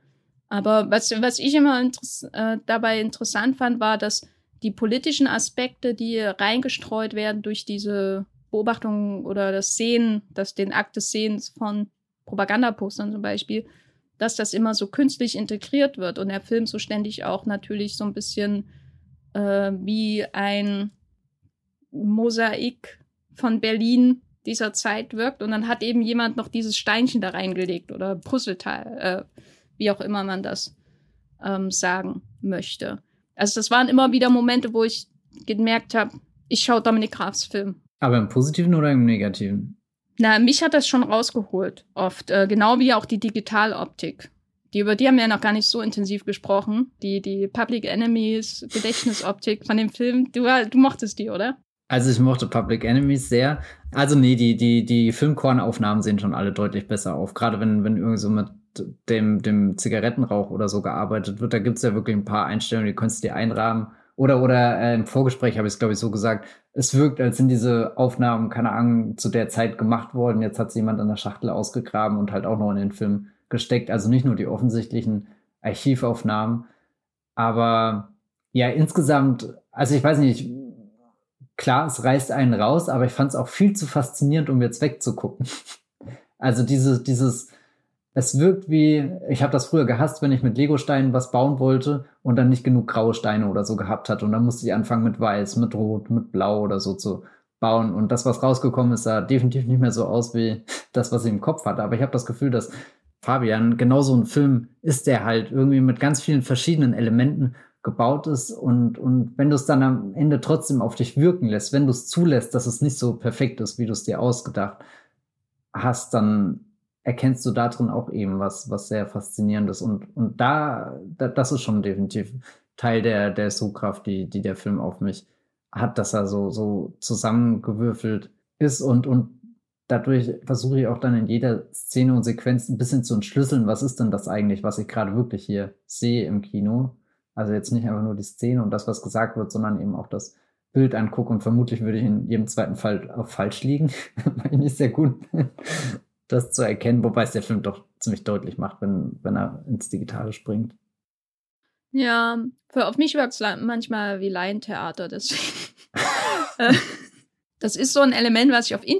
Speaker 1: Aber was, was ich immer interess äh, dabei interessant fand, war, dass die politischen Aspekte, die reingestreut werden durch diese Beobachtung oder das Sehen, das den Akt des Sehens von Propagandapostern zum Beispiel, dass das immer so künstlich integriert wird und der Film so ständig auch natürlich so ein bisschen äh, wie ein Mosaik von Berlin dieser Zeit wirkt. Und dann hat eben jemand noch dieses Steinchen da reingelegt oder Puzzleteil, äh, wie auch immer man das ähm, sagen möchte. Also das waren immer wieder Momente, wo ich gemerkt habe, ich schaue Dominik Grafs Film.
Speaker 2: Aber im Positiven oder im Negativen?
Speaker 1: Na, mich hat das schon rausgeholt, oft. Äh, genau wie auch die Digitaloptik. Die, über die haben wir ja noch gar nicht so intensiv gesprochen. Die, die Public Enemies Gedächtnisoptik von dem Film. Du, du mochtest die, oder?
Speaker 2: Also ich mochte Public Enemies sehr. Also nee, die, die, die Filmkornaufnahmen sehen schon alle deutlich besser auf. Gerade wenn, wenn irgendwie so mit dem, dem Zigarettenrauch oder so gearbeitet wird, da gibt es ja wirklich ein paar Einstellungen, die kannst du dir einrahmen. Oder, oder äh, im Vorgespräch habe ich es, glaube ich, so gesagt, es wirkt, als sind diese Aufnahmen, keine Ahnung, zu der Zeit gemacht worden. Jetzt hat sie jemand an der Schachtel ausgegraben und halt auch noch in den Film gesteckt. Also nicht nur die offensichtlichen Archivaufnahmen. Aber ja, insgesamt, also ich weiß nicht, klar, es reißt einen raus, aber ich fand es auch viel zu faszinierend, um jetzt wegzugucken. Also diese, dieses, es wirkt wie, ich habe das früher gehasst, wenn ich mit Legosteinen was bauen wollte und dann nicht genug graue Steine oder so gehabt hatte. Und dann musste ich anfangen mit Weiß, mit Rot, mit Blau oder so zu bauen. Und das, was rausgekommen ist, sah definitiv nicht mehr so aus wie das, was ich im Kopf hatte. Aber ich habe das Gefühl, dass Fabian genau so ein Film ist, der halt irgendwie mit ganz vielen verschiedenen Elementen gebaut ist und, und wenn du es dann am Ende trotzdem auf dich wirken lässt, wenn du es zulässt, dass es nicht so perfekt ist, wie du es dir ausgedacht hast, dann erkennst du da drin auch eben was, was sehr faszinierendes und, und da, da das ist schon definitiv Teil der, der Sogkraft, die, die der Film auf mich hat, dass er so, so zusammengewürfelt ist und, und dadurch versuche ich auch dann in jeder Szene und Sequenz ein bisschen zu entschlüsseln, was ist denn das eigentlich, was ich gerade wirklich hier sehe im Kino also jetzt nicht einfach nur die Szene und das, was gesagt wird, sondern eben auch das Bild angucke. Und vermutlich würde ich in jedem zweiten Fall auch falsch liegen, weil ich nicht sehr gut das zu erkennen, wobei es der Film doch ziemlich deutlich macht, wenn, wenn er ins Digitale springt.
Speaker 1: Ja, für, auf mich wirkt es manchmal wie Laientheater, deswegen. Das ist so ein Element, was ich auf äh,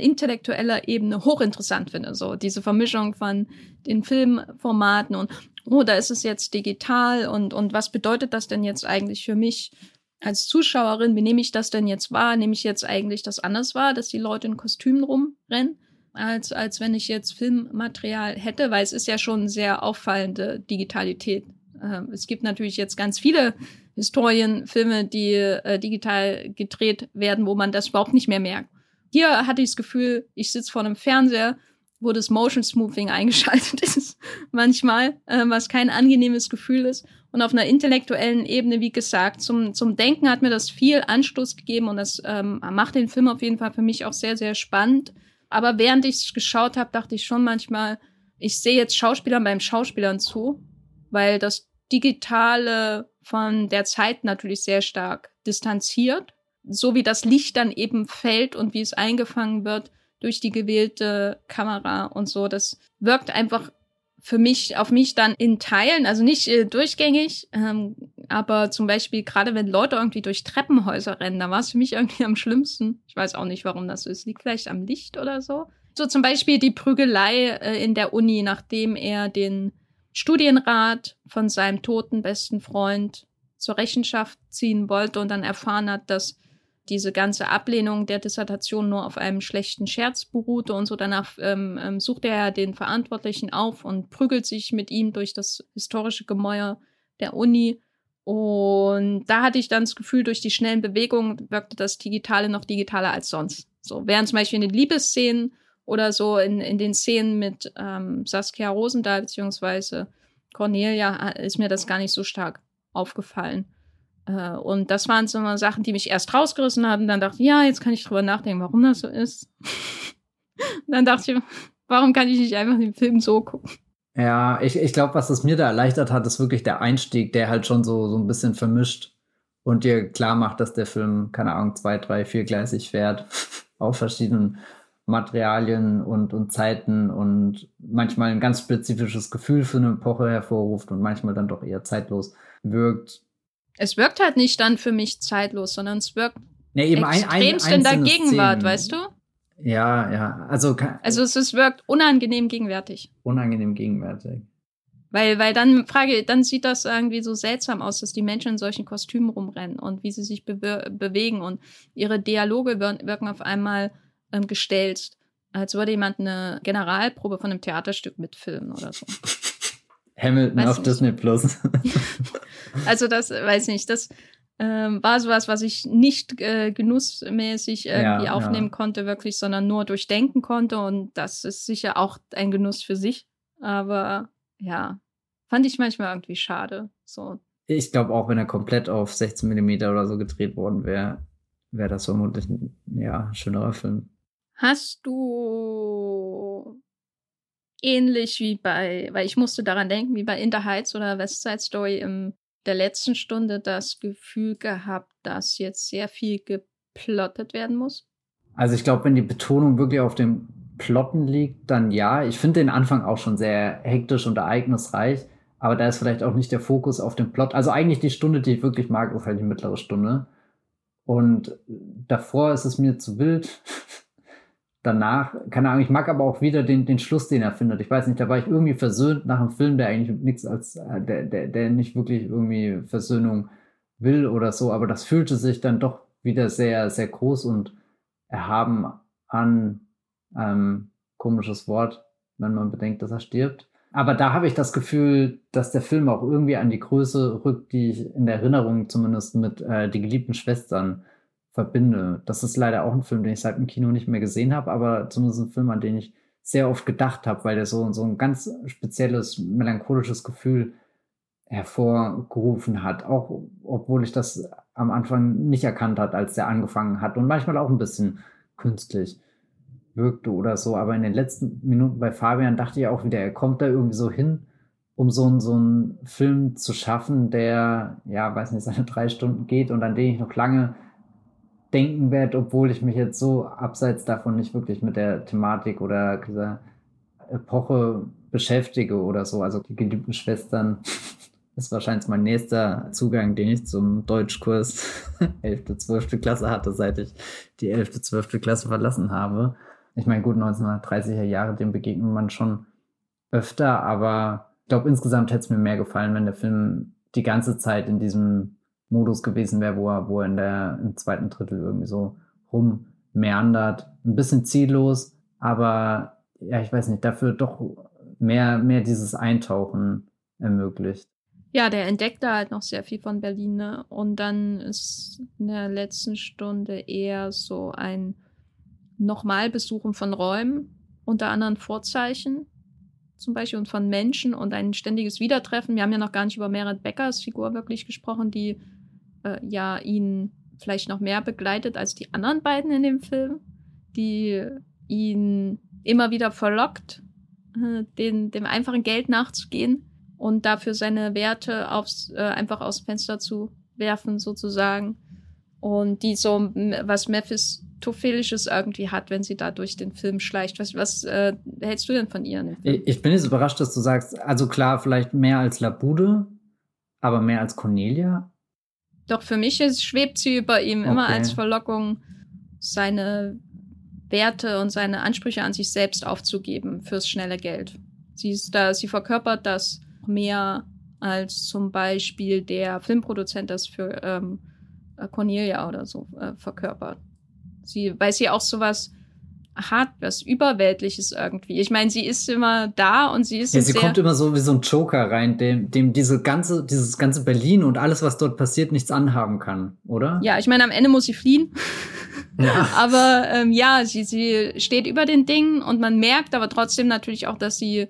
Speaker 1: intellektueller Ebene hochinteressant finde. So diese Vermischung von den Filmformaten und oh, da ist es jetzt digital und, und was bedeutet das denn jetzt eigentlich für mich als Zuschauerin? Wie nehme ich das denn jetzt wahr? Nehme ich jetzt eigentlich das anders wahr, dass die Leute in Kostümen rumrennen? Als, als wenn ich jetzt Filmmaterial hätte, weil es ist ja schon sehr auffallende Digitalität. Ähm, es gibt natürlich jetzt ganz viele Historienfilme, die äh, digital gedreht werden, wo man das überhaupt nicht mehr merkt. Hier hatte ich das Gefühl, ich sitze vor einem Fernseher wo das Motion Smoothing eingeschaltet ist, manchmal, äh, was kein angenehmes Gefühl ist. Und auf einer intellektuellen Ebene, wie gesagt, zum, zum Denken hat mir das viel Anstoß gegeben und das ähm, macht den Film auf jeden Fall für mich auch sehr, sehr spannend. Aber während ich es geschaut habe, dachte ich schon manchmal, ich sehe jetzt Schauspielern beim Schauspielern zu, weil das Digitale von der Zeit natürlich sehr stark distanziert. So wie das Licht dann eben fällt und wie es eingefangen wird, durch die gewählte Kamera und so. Das wirkt einfach für mich, auf mich dann in Teilen, also nicht äh, durchgängig, ähm, aber zum Beispiel gerade wenn Leute irgendwie durch Treppenhäuser rennen, da war es für mich irgendwie am schlimmsten. Ich weiß auch nicht, warum das ist. Liegt vielleicht am Licht oder so. So zum Beispiel die Prügelei äh, in der Uni, nachdem er den Studienrat von seinem toten besten Freund zur Rechenschaft ziehen wollte und dann erfahren hat, dass diese ganze Ablehnung der Dissertation nur auf einem schlechten Scherz beruhte und so. Danach ähm, ähm, sucht er den Verantwortlichen auf und prügelt sich mit ihm durch das historische Gemäuer der Uni. Und da hatte ich dann das Gefühl, durch die schnellen Bewegungen wirkte das Digitale noch digitaler als sonst. So, während zum Beispiel in den Liebesszenen oder so in, in den Szenen mit ähm, Saskia Rosendahl beziehungsweise Cornelia äh, ist mir das gar nicht so stark aufgefallen. Äh, und das waren so mal Sachen, die mich erst rausgerissen haben. Dann dachte ich, ja, jetzt kann ich drüber nachdenken, warum das so ist. dann dachte ich, warum kann ich nicht einfach den Film so gucken?
Speaker 2: Ja, ich, ich glaube, was es mir da erleichtert hat, ist wirklich der Einstieg, der halt schon so, so ein bisschen vermischt und dir klar macht, dass der Film, keine Ahnung, zwei, drei, viergleisig fährt auf verschiedenen Materialien und, und Zeiten und manchmal ein ganz spezifisches Gefühl für eine Epoche hervorruft und manchmal dann doch eher zeitlos wirkt
Speaker 1: es wirkt halt nicht dann für mich zeitlos, sondern es wirkt
Speaker 2: nee, eben
Speaker 1: extremst ein, ein, in der Gegenwart, Szenen. weißt du?
Speaker 2: Ja, ja. Also,
Speaker 1: also es, es wirkt unangenehm gegenwärtig.
Speaker 2: Unangenehm gegenwärtig.
Speaker 1: Weil, weil dann frage, dann sieht das irgendwie so seltsam aus, dass die Menschen in solchen Kostümen rumrennen und wie sie sich be bewegen und ihre Dialoge wirken auf einmal ähm, gestellt, als würde jemand eine Generalprobe von einem Theaterstück mitfilmen oder so.
Speaker 2: Hamilton weiß auf nicht. Disney Plus.
Speaker 1: also das weiß nicht, das ähm, war sowas, was ich nicht äh, genussmäßig irgendwie ja, aufnehmen ja. konnte, wirklich, sondern nur durchdenken konnte. Und das ist sicher auch ein Genuss für sich. Aber ja, fand ich manchmal irgendwie schade. So.
Speaker 2: Ich glaube auch, wenn er komplett auf 16 mm oder so gedreht worden wäre, wäre das vermutlich ein ja, schönerer Film.
Speaker 1: Hast du ähnlich wie bei, weil ich musste daran denken, wie bei In the Heights oder West Side Story in der letzten Stunde das Gefühl gehabt, dass jetzt sehr viel geplottet werden muss?
Speaker 2: Also ich glaube, wenn die Betonung wirklich auf dem Plotten liegt, dann ja. Ich finde den Anfang auch schon sehr hektisch und ereignisreich, aber da ist vielleicht auch nicht der Fokus auf dem Plot. Also eigentlich die Stunde, die ich wirklich mag, ist halt die mittlere Stunde. Und davor ist es mir zu wild. Danach, keine Ahnung, ich mag aber auch wieder den, den Schluss, den er findet. Ich weiß nicht, da war ich irgendwie versöhnt nach einem Film, der eigentlich nichts als, äh, der, der, der nicht wirklich irgendwie Versöhnung will oder so, aber das fühlte sich dann doch wieder sehr, sehr groß und erhaben an. Ähm, komisches Wort, wenn man bedenkt, dass er stirbt. Aber da habe ich das Gefühl, dass der Film auch irgendwie an die Größe rückt, die ich in der Erinnerung zumindest mit äh, Die geliebten Schwestern verbinde. Das ist leider auch ein Film, den ich seit dem Kino nicht mehr gesehen habe, aber zumindest ein Film, an den ich sehr oft gedacht habe, weil der so, so ein ganz spezielles, melancholisches Gefühl hervorgerufen hat. Auch obwohl ich das am Anfang nicht erkannt hat, als der angefangen hat und manchmal auch ein bisschen künstlich wirkte oder so. Aber in den letzten Minuten bei Fabian dachte ich auch wieder, er kommt da irgendwie so hin, um so, so einen Film zu schaffen, der, ja, weiß nicht, seine drei Stunden geht und an den ich noch lange denken werde, obwohl ich mich jetzt so abseits davon nicht wirklich mit der Thematik oder dieser Epoche beschäftige oder so. Also die geliebten Schwestern ist wahrscheinlich mein nächster Zugang, den ich zum Deutschkurs 11., 12. Klasse hatte, seit ich die 11., 12. Klasse verlassen habe ich meine, gut, 1930er Jahre, dem begegnet man schon öfter, aber ich glaube, insgesamt hätte es mir mehr gefallen, wenn der Film die ganze Zeit in diesem Modus gewesen wäre, wo er, wo er in der, im zweiten Drittel irgendwie so rummeandert. Ein bisschen ziellos, aber ja, ich weiß nicht, dafür doch mehr, mehr dieses Eintauchen ermöglicht.
Speaker 1: Ja, der entdeckt da halt noch sehr viel von Berlin, ne? Und dann ist in der letzten Stunde eher so ein Nochmalbesuchen von Räumen, unter anderen Vorzeichen zum Beispiel und von Menschen und ein ständiges Wiedertreffen. Wir haben ja noch gar nicht über Merit Beckers Figur wirklich gesprochen, die äh, ja ihn vielleicht noch mehr begleitet als die anderen beiden in dem Film, die ihn immer wieder verlockt, äh, den, dem einfachen Geld nachzugehen und dafür seine Werte aufs, äh, einfach aus dem Fenster zu werfen, sozusagen. Und die so, was Memphis Tophelisches irgendwie hat, wenn sie da durch den Film schleicht. Was, was äh, hältst du denn von ihr?
Speaker 2: Ich bin jetzt überrascht, dass du sagst, also klar, vielleicht mehr als Labude, aber mehr als Cornelia?
Speaker 1: Doch für mich ist, schwebt sie über ihm okay. immer als Verlockung, seine Werte und seine Ansprüche an sich selbst aufzugeben fürs schnelle Geld. Sie ist da, sie verkörpert das mehr als zum Beispiel der Filmproduzent das für ähm, Cornelia oder so äh, verkörpert. Sie, weil sie auch sowas hat, was Überweltliches irgendwie. Ich meine, sie ist immer da und sie ist.
Speaker 2: Ja, sie kommt immer so wie so ein Joker rein, dem, dem diese ganze, dieses ganze Berlin und alles, was dort passiert, nichts anhaben kann, oder?
Speaker 1: Ja, ich meine, am Ende muss sie fliehen. Ja. aber ähm, ja, sie, sie steht über den Dingen und man merkt aber trotzdem natürlich auch, dass sie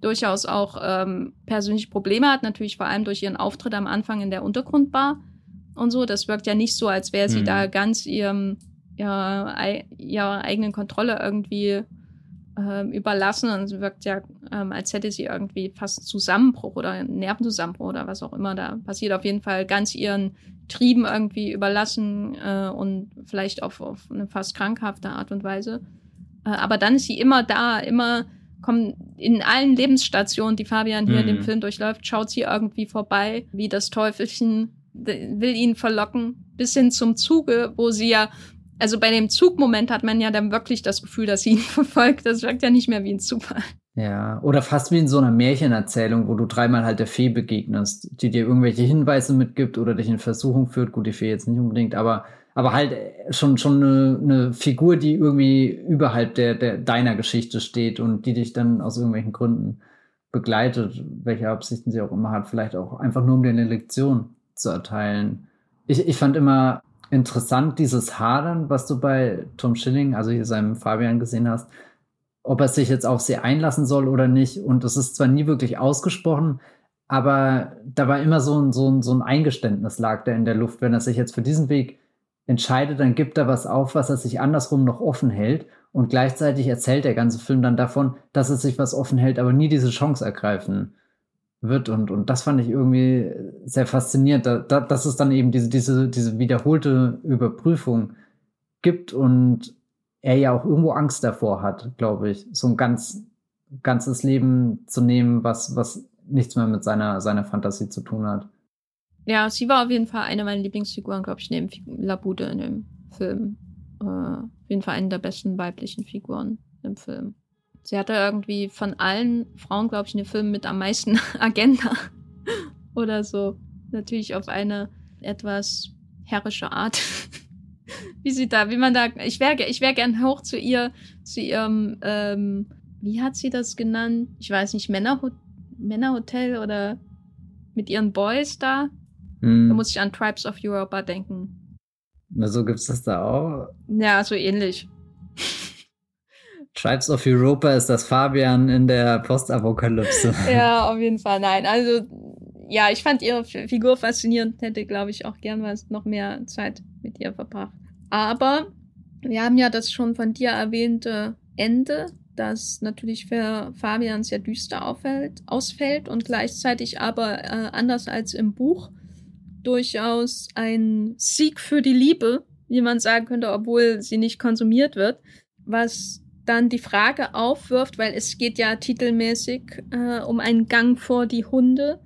Speaker 1: durchaus auch ähm, persönliche Probleme hat, natürlich vor allem durch ihren Auftritt am Anfang in der Untergrundbar und so. Das wirkt ja nicht so, als wäre sie hm. da ganz ihrem ihrer, ihrer eigenen Kontrolle irgendwie ähm, überlassen und es wirkt ja, ähm, als hätte sie irgendwie fast Zusammenbruch oder einen Nervenzusammenbruch oder was auch immer da passiert. Auf jeden Fall ganz ihren Trieben irgendwie überlassen äh, und vielleicht auf, auf eine fast krankhafte Art und Weise. Äh, aber dann ist sie immer da, immer kommt in allen Lebensstationen, die Fabian hier mhm. in dem mhm. Film durchläuft, schaut sie irgendwie vorbei, wie das Teufelchen will ihn verlocken, bis hin zum Zuge, wo sie ja also bei dem Zugmoment hat man ja dann wirklich das Gefühl, dass sie ihn verfolgt. Das wirkt ja nicht mehr wie ein Zufall.
Speaker 2: Ja, oder fast wie in so einer Märchenerzählung, wo du dreimal halt der Fee begegnest, die dir irgendwelche Hinweise mitgibt oder dich in Versuchung führt. Gut, die Fee jetzt nicht unbedingt, aber, aber halt schon, schon eine, eine Figur, die irgendwie überhalb der, der, deiner Geschichte steht und die dich dann aus irgendwelchen Gründen begleitet, welche Absichten sie auch immer hat, vielleicht auch einfach nur um dir eine Lektion zu erteilen. Ich, ich fand immer interessant, dieses Hadern, was du bei Tom Schilling, also hier seinem Fabian gesehen hast, ob er sich jetzt auf sie einlassen soll oder nicht. Und es ist zwar nie wirklich ausgesprochen, aber da war immer so ein, so ein, so ein Eingeständnis lag da in der Luft, wenn er sich jetzt für diesen Weg entscheidet, dann gibt er was auf, was er sich andersrum noch offen hält. Und gleichzeitig erzählt der ganze Film dann davon, dass er sich was offen hält, aber nie diese Chance ergreifen wird. Und, und das fand ich irgendwie sehr faszinierend, da, da, dass es dann eben diese, diese, diese wiederholte Überprüfung gibt und er ja auch irgendwo Angst davor hat, glaube ich, so ein ganz ganzes Leben zu nehmen, was, was nichts mehr mit seiner, seiner Fantasie zu tun hat.
Speaker 1: Ja, sie war auf jeden Fall eine meiner Lieblingsfiguren, glaube ich, neben Labude in dem Film. Äh, auf jeden Fall eine der besten weiblichen Figuren im Film. Sie hatte irgendwie von allen Frauen, glaube ich, in dem Film mit am meisten Agenda oder so. Natürlich auf eine etwas herrische Art. wie sie da, wie man da, ich wäre ich wär gern hoch zu ihr, zu ihrem, ähm, wie hat sie das genannt? Ich weiß nicht, Männerho Männerhotel oder mit ihren Boys da. Hm. Da muss ich an Tribes of Europa denken.
Speaker 2: Na, so gibt's das da auch?
Speaker 1: Ja, so ähnlich.
Speaker 2: Tribes of Europa ist das Fabian in der Postapokalypse.
Speaker 1: ja, auf jeden Fall. Nein, also ja, ich fand ihre Figur faszinierend, hätte, glaube ich, auch gern was noch mehr Zeit mit ihr verbracht. Aber wir haben ja das schon von dir erwähnte Ende, das natürlich für Fabian sehr düster auffällt, ausfällt und gleichzeitig aber äh, anders als im Buch durchaus ein Sieg für die Liebe, wie man sagen könnte, obwohl sie nicht konsumiert wird, was dann die Frage aufwirft, weil es geht ja titelmäßig äh, um einen Gang vor die Hunde.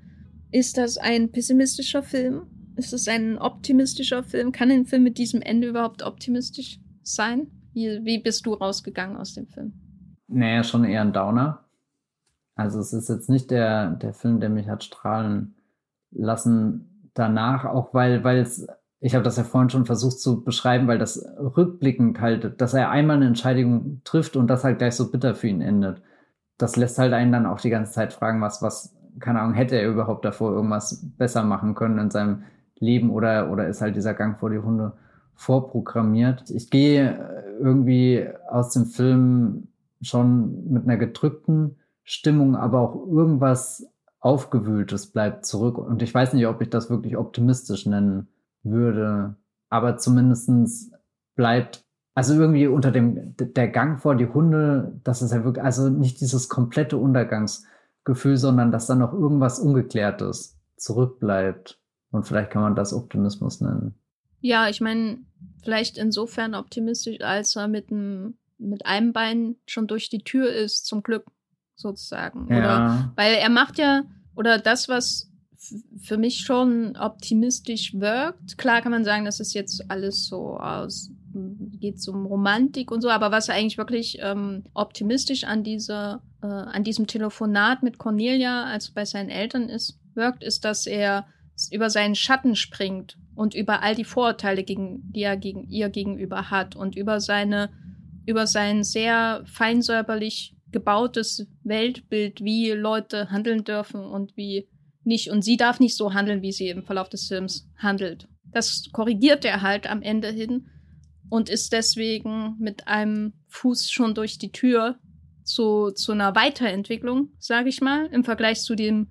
Speaker 1: Ist das ein pessimistischer Film? Ist es ein optimistischer Film? Kann ein Film mit diesem Ende überhaupt optimistisch sein? Wie, wie bist du rausgegangen aus dem Film?
Speaker 2: Naja, schon eher ein Downer. Also es ist jetzt nicht der, der Film, der mich hat strahlen lassen danach, auch weil, weil es, ich habe das ja vorhin schon versucht zu beschreiben, weil das rückblickend halt, dass er einmal eine Entscheidung trifft und das halt gleich so bitter für ihn endet. Das lässt halt einen dann auch die ganze Zeit fragen, was, was, keine Ahnung, hätte er überhaupt davor irgendwas besser machen können in seinem leben oder, oder ist halt dieser Gang vor die Hunde vorprogrammiert. Ich gehe irgendwie aus dem Film schon mit einer gedrückten Stimmung, aber auch irgendwas Aufgewühltes bleibt zurück. Und ich weiß nicht, ob ich das wirklich optimistisch nennen würde, aber zumindestens bleibt, also irgendwie unter dem, der Gang vor die Hunde, das ist ja wirklich, also nicht dieses komplette Untergangsgefühl, sondern dass da noch irgendwas Ungeklärtes zurückbleibt. Und vielleicht kann man das Optimismus nennen.
Speaker 1: Ja, ich meine, vielleicht insofern optimistisch, als er mit, einem, mit einem Bein schon durch die Tür ist, zum Glück sozusagen. Ja. Oder weil er macht ja, oder das, was für mich schon optimistisch wirkt. Klar kann man sagen, das ist jetzt alles so aus, geht um Romantik und so, aber was eigentlich wirklich ähm, optimistisch an dieser, äh, an diesem Telefonat mit Cornelia, also bei seinen Eltern ist, wirkt, ist, dass er über seinen Schatten springt und über all die Vorurteile, gegen, die er gegen ihr gegenüber hat und über seine, über sein sehr feinsäuberlich gebautes Weltbild, wie Leute handeln dürfen und wie nicht. Und sie darf nicht so handeln, wie sie im Verlauf des Films handelt. Das korrigiert er halt am Ende hin und ist deswegen mit einem Fuß schon durch die Tür zu, zu einer Weiterentwicklung, sage ich mal, im Vergleich zu dem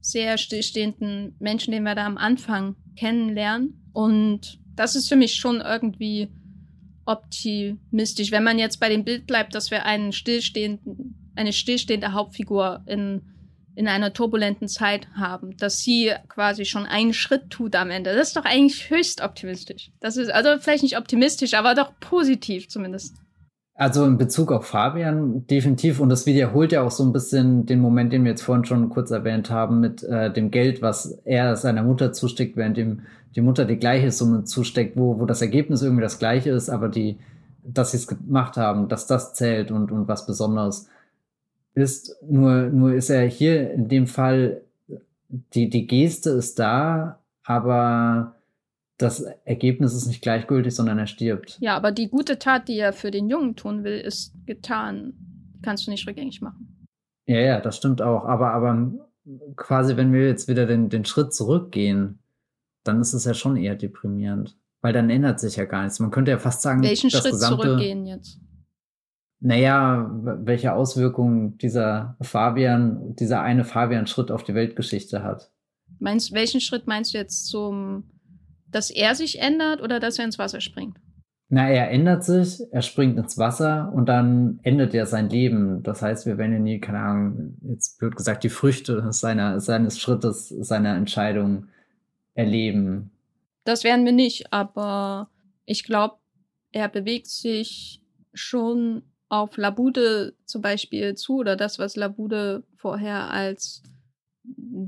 Speaker 1: sehr stillstehenden Menschen, den wir da am Anfang kennenlernen. Und das ist für mich schon irgendwie optimistisch. Wenn man jetzt bei dem Bild bleibt, dass wir einen stillstehenden, eine stillstehende Hauptfigur in, in einer turbulenten Zeit haben, dass sie quasi schon einen Schritt tut am Ende. Das ist doch eigentlich höchst optimistisch. Das ist also vielleicht nicht optimistisch, aber doch positiv zumindest.
Speaker 2: Also in Bezug auf Fabian definitiv und das wiederholt ja auch so ein bisschen den Moment, den wir jetzt vorhin schon kurz erwähnt haben mit äh, dem Geld, was er seiner Mutter zusteckt, während ihm die Mutter die gleiche Summe zusteckt, wo, wo das Ergebnis irgendwie das gleiche ist, aber die, dass sie es gemacht haben, dass das zählt und, und was Besonderes ist. Nur, nur ist er hier in dem Fall, die, die Geste ist da, aber das Ergebnis ist nicht gleichgültig, sondern er stirbt.
Speaker 1: Ja, aber die gute Tat, die er für den Jungen tun will, ist getan. Kannst du nicht rückgängig machen.
Speaker 2: Ja, ja, das stimmt auch. Aber, aber quasi, wenn wir jetzt wieder den, den Schritt zurückgehen, dann ist es ja schon eher deprimierend. Weil dann ändert sich ja gar nichts. Man könnte ja fast sagen,
Speaker 1: welchen das Schritt gesamte, zurückgehen jetzt?
Speaker 2: Naja, welche Auswirkungen dieser Fabian, dieser eine Fabian-Schritt auf die Weltgeschichte hat.
Speaker 1: Meinst, welchen Schritt meinst du jetzt zum Dass er sich ändert oder dass er ins Wasser springt?
Speaker 2: Na, er ändert sich, er springt ins Wasser und dann endet er sein Leben. Das heißt, wir werden ja nie, keine Ahnung, jetzt blöd gesagt, die Früchte seiner, seines Schrittes, seiner Entscheidung erleben.
Speaker 1: Das werden wir nicht, aber ich glaube, er bewegt sich schon auf Labude zum Beispiel zu oder das, was Labude vorher als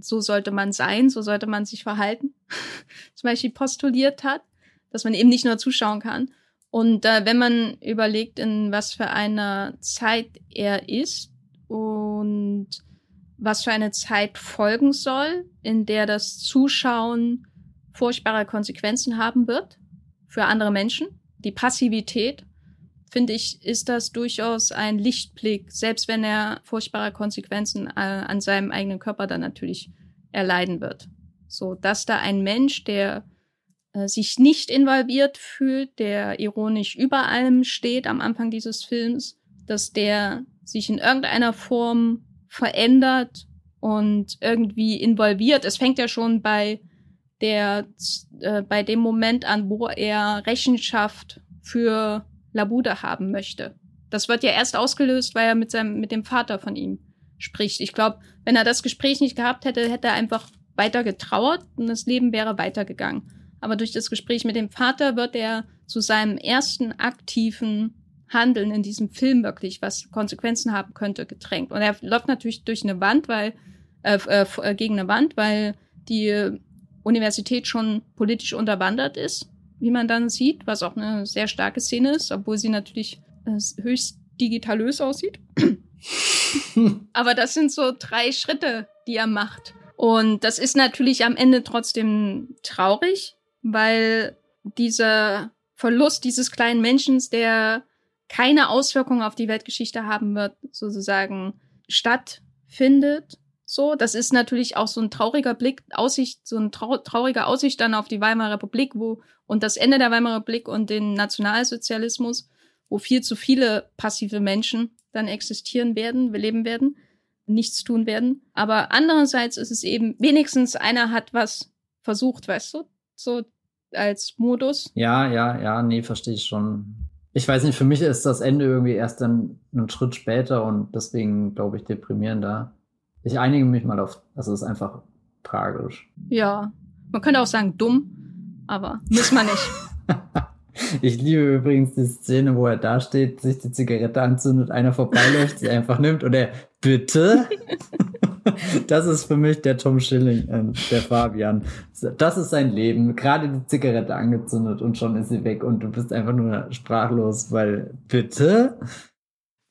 Speaker 1: so sollte man sein, so sollte man sich verhalten, zum Beispiel postuliert hat, dass man eben nicht nur zuschauen kann. Und äh, wenn man überlegt, in was für einer Zeit er ist und was für eine Zeit folgen soll, in der das Zuschauen furchtbare Konsequenzen haben wird für andere Menschen, die Passivität, finde ich, ist das durchaus ein Lichtblick, selbst wenn er furchtbare Konsequenzen äh, an seinem eigenen Körper dann natürlich erleiden wird. So, dass da ein Mensch, der äh, sich nicht involviert fühlt, der ironisch über allem steht am Anfang dieses Films, dass der sich in irgendeiner Form verändert und irgendwie involviert. Es fängt ja schon bei der äh, bei dem Moment an, wo er Rechenschaft für Labuda haben möchte. Das wird ja erst ausgelöst, weil er mit seinem mit dem Vater von ihm spricht. Ich glaube, wenn er das Gespräch nicht gehabt hätte, hätte er einfach weiter getrauert und das Leben wäre weitergegangen aber durch das Gespräch mit dem Vater wird er zu seinem ersten aktiven Handeln in diesem Film wirklich, was Konsequenzen haben könnte, gedrängt. Und er läuft natürlich durch eine Wand, weil äh, äh, äh, gegen eine Wand, weil die Universität schon politisch unterwandert ist, wie man dann sieht, was auch eine sehr starke Szene ist, obwohl sie natürlich äh, höchst digitalös aussieht. Aber das sind so drei Schritte, die er macht. Und das ist natürlich am Ende trotzdem traurig, weil dieser Verlust dieses kleinen Menschen, der keine Auswirkungen auf die Weltgeschichte haben wird, sozusagen stattfindet. So, das ist natürlich auch so ein trauriger Blick, Aussicht, so ein trau trauriger Aussicht dann auf die Weimarer Republik, wo und das Ende der Weimarer Republik und den Nationalsozialismus, wo viel zu viele passive Menschen dann existieren werden, leben werden, nichts tun werden. Aber andererseits ist es eben wenigstens einer hat was versucht, weißt du, so als Modus.
Speaker 2: Ja, ja, ja, nee, verstehe ich schon. Ich weiß nicht, für mich ist das Ende irgendwie erst dann einen Schritt später und deswegen, glaube ich, deprimierender. Ich einige mich mal auf, das ist einfach tragisch.
Speaker 1: Ja, man könnte auch sagen dumm, aber muss man nicht.
Speaker 2: Ich liebe übrigens die Szene, wo er da steht, sich die Zigarette anzündet, einer vorbeiläuft, sie einfach nimmt und er, bitte? das ist für mich der Tom Schilling, äh, der Fabian. Das ist sein Leben. Gerade die Zigarette angezündet und schon ist sie weg und du bist einfach nur sprachlos, weil bitte?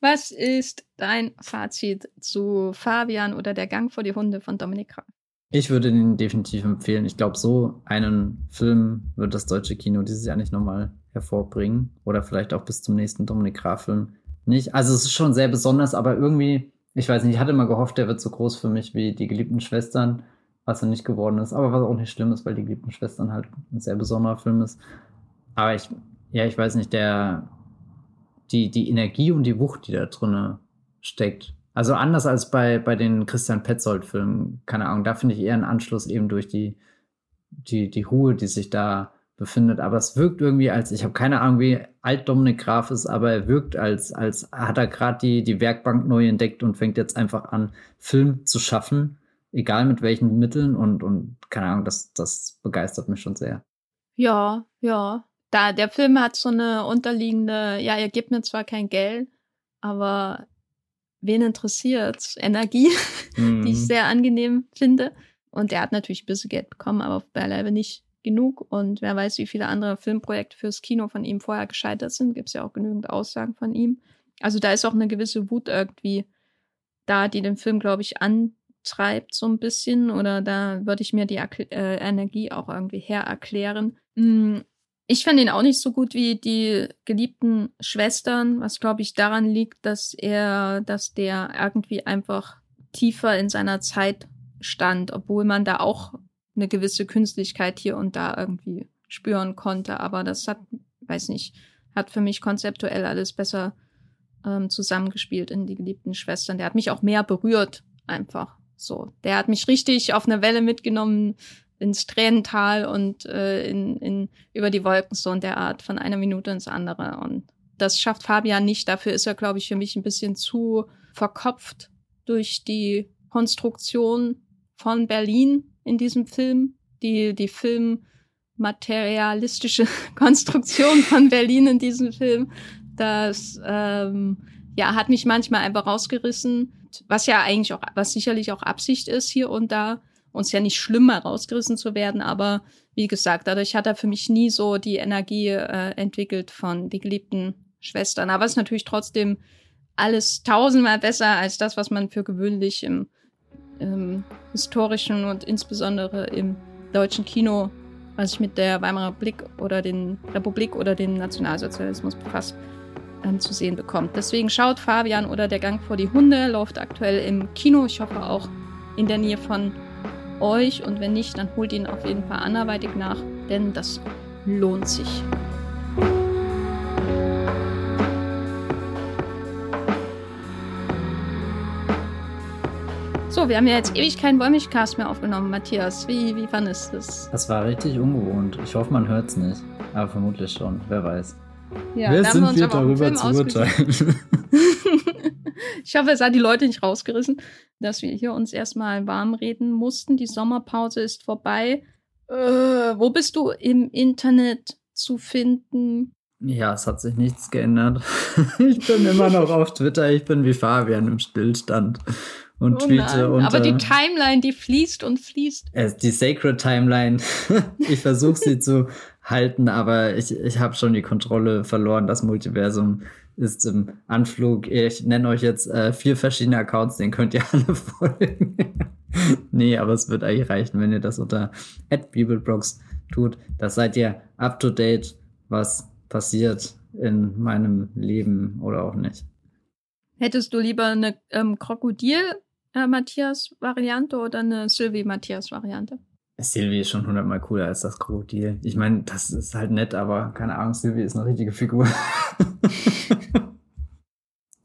Speaker 1: Was ist dein Fazit zu Fabian oder der Gang vor die Hunde von Dominik Graf?
Speaker 2: Ich würde ihn definitiv empfehlen. Ich glaube, so einen Film wird das deutsche Kino dieses Jahr nicht nochmal hervorbringen. Oder vielleicht auch bis zum nächsten Dominik Graf-Film nicht. Also es ist schon sehr besonders, aber irgendwie ich weiß nicht, ich hatte immer gehofft, der wird so groß für mich wie die geliebten Schwestern, was er nicht geworden ist, aber was auch nicht schlimm ist, weil die geliebten Schwestern halt ein sehr besonderer Film ist. Aber ich, ja, ich weiß nicht, der, die, die Energie und die Wucht, die da drinne steckt. Also anders als bei, bei den Christian Petzold-Filmen, keine Ahnung, da finde ich eher einen Anschluss eben durch die, die, die Ruhe, die sich da befindet. Aber es wirkt irgendwie als, ich habe keine Ahnung, wie alt Dominik Graf ist, aber er wirkt als, als hat er gerade die, die Werkbank neu entdeckt und fängt jetzt einfach an, Film zu schaffen, egal mit welchen Mitteln und, und keine Ahnung, das, das begeistert mich schon sehr.
Speaker 1: Ja, ja. Da, der Film hat so eine unterliegende, ja, ihr gebt mir zwar kein Geld, aber wen interessiert Energie, mhm. die ich mhm. sehr angenehm finde. Und er hat natürlich ein bisschen Geld bekommen, aber beileibe nicht genug. Und wer weiß, wie viele andere Filmprojekte fürs Kino von ihm vorher gescheitert sind. Gibt es ja auch genügend Aussagen von ihm. Also da ist auch eine gewisse Wut irgendwie da, die den Film, glaube ich, antreibt so ein bisschen. Oder da würde ich mir die äh, Energie auch irgendwie her erklären. Hm, ich fand ihn auch nicht so gut wie die geliebten Schwestern, was glaube ich daran liegt, dass er, dass der irgendwie einfach tiefer in seiner Zeit stand, obwohl man da auch eine gewisse Künstlichkeit hier und da irgendwie spüren konnte. Aber das hat, weiß nicht, hat für mich konzeptuell alles besser ähm, zusammengespielt in die geliebten Schwestern. Der hat mich auch mehr berührt, einfach so. Der hat mich richtig auf eine Welle mitgenommen, ins Tränental und äh, in, in, über die Wolken so in der Art von einer Minute ins andere. Und das schafft Fabian nicht. Dafür ist er, glaube ich, für mich ein bisschen zu verkopft durch die Konstruktion von Berlin in diesem Film. Die, die filmmaterialistische Konstruktion von Berlin in diesem Film. Das ähm, ja, hat mich manchmal einfach rausgerissen, was ja eigentlich auch, was sicherlich auch Absicht ist hier und da uns ja nicht schlimmer rausgerissen zu werden, aber wie gesagt, dadurch hat er für mich nie so die Energie äh, entwickelt von die geliebten Schwestern. Aber es ist natürlich trotzdem alles tausendmal besser als das, was man für gewöhnlich im, im historischen und insbesondere im deutschen Kino, was sich mit der Weimarer Republik oder den Republik oder dem Nationalsozialismus befasst, ähm, zu sehen bekommt. Deswegen schaut Fabian oder Der Gang vor die Hunde, läuft aktuell im Kino. Ich hoffe auch in der Nähe von euch und wenn nicht, dann holt ihn auf jeden Fall anderweitig nach, denn das lohnt sich. So, wir haben ja jetzt ewig keinen Wollmilchcast mehr aufgenommen, Matthias. Wie, wie fandest du das?
Speaker 2: Das war richtig ungewohnt. Ich hoffe, man hört es nicht. Aber vermutlich schon. Wer weiß.
Speaker 1: Ja, Wer sind wir, wir darüber zu urteilen? ich hoffe, es hat die Leute nicht rausgerissen, dass wir hier uns erstmal warm reden mussten. Die Sommerpause ist vorbei. Äh, wo bist du im Internet zu finden?
Speaker 2: Ja, es hat sich nichts geändert. ich bin immer noch auf Twitter. Ich bin wie Fabian im Stillstand und oh tweete.
Speaker 1: Und, Aber die Timeline, die fließt und fließt.
Speaker 2: Äh, die Sacred Timeline. ich versuche sie zu halten, aber ich, ich habe schon die Kontrolle verloren. Das Multiversum ist im Anflug. Ich nenne euch jetzt äh, vier verschiedene Accounts, den könnt ihr alle folgen. nee, aber es wird eigentlich reichen, wenn ihr das unter Bibelbrox tut. Das seid ihr up to date, was passiert in meinem Leben oder auch nicht.
Speaker 1: Hättest du lieber eine ähm, Krokodil-Matthias-Variante äh, oder eine Sylvie-Matthias-Variante?
Speaker 2: Sylvie ist schon hundertmal cooler als das Krokodil. Ich meine, das ist halt nett, aber keine Ahnung, Sylvie ist eine richtige Figur.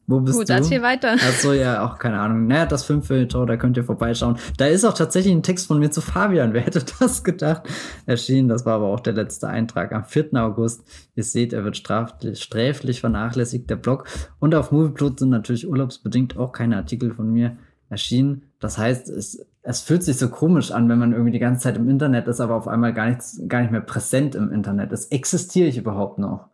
Speaker 2: Wo bist Gut, du?
Speaker 1: erzähl weiter.
Speaker 2: Achso, ja, auch keine Ahnung. Naja, das Fünffilter, da könnt ihr vorbeischauen. Da ist auch tatsächlich ein Text von mir zu Fabian. Wer hätte das gedacht? Erschienen, das war aber auch der letzte Eintrag am 4. August. Ihr seht, er wird sträflich vernachlässigt, der Blog. Und auf Movieplot sind natürlich urlaubsbedingt auch keine Artikel von mir erschienen. Das heißt, es, es fühlt sich so komisch an, wenn man irgendwie die ganze Zeit im Internet ist, aber auf einmal gar, nichts, gar nicht mehr präsent im Internet ist. Existiere ich überhaupt noch?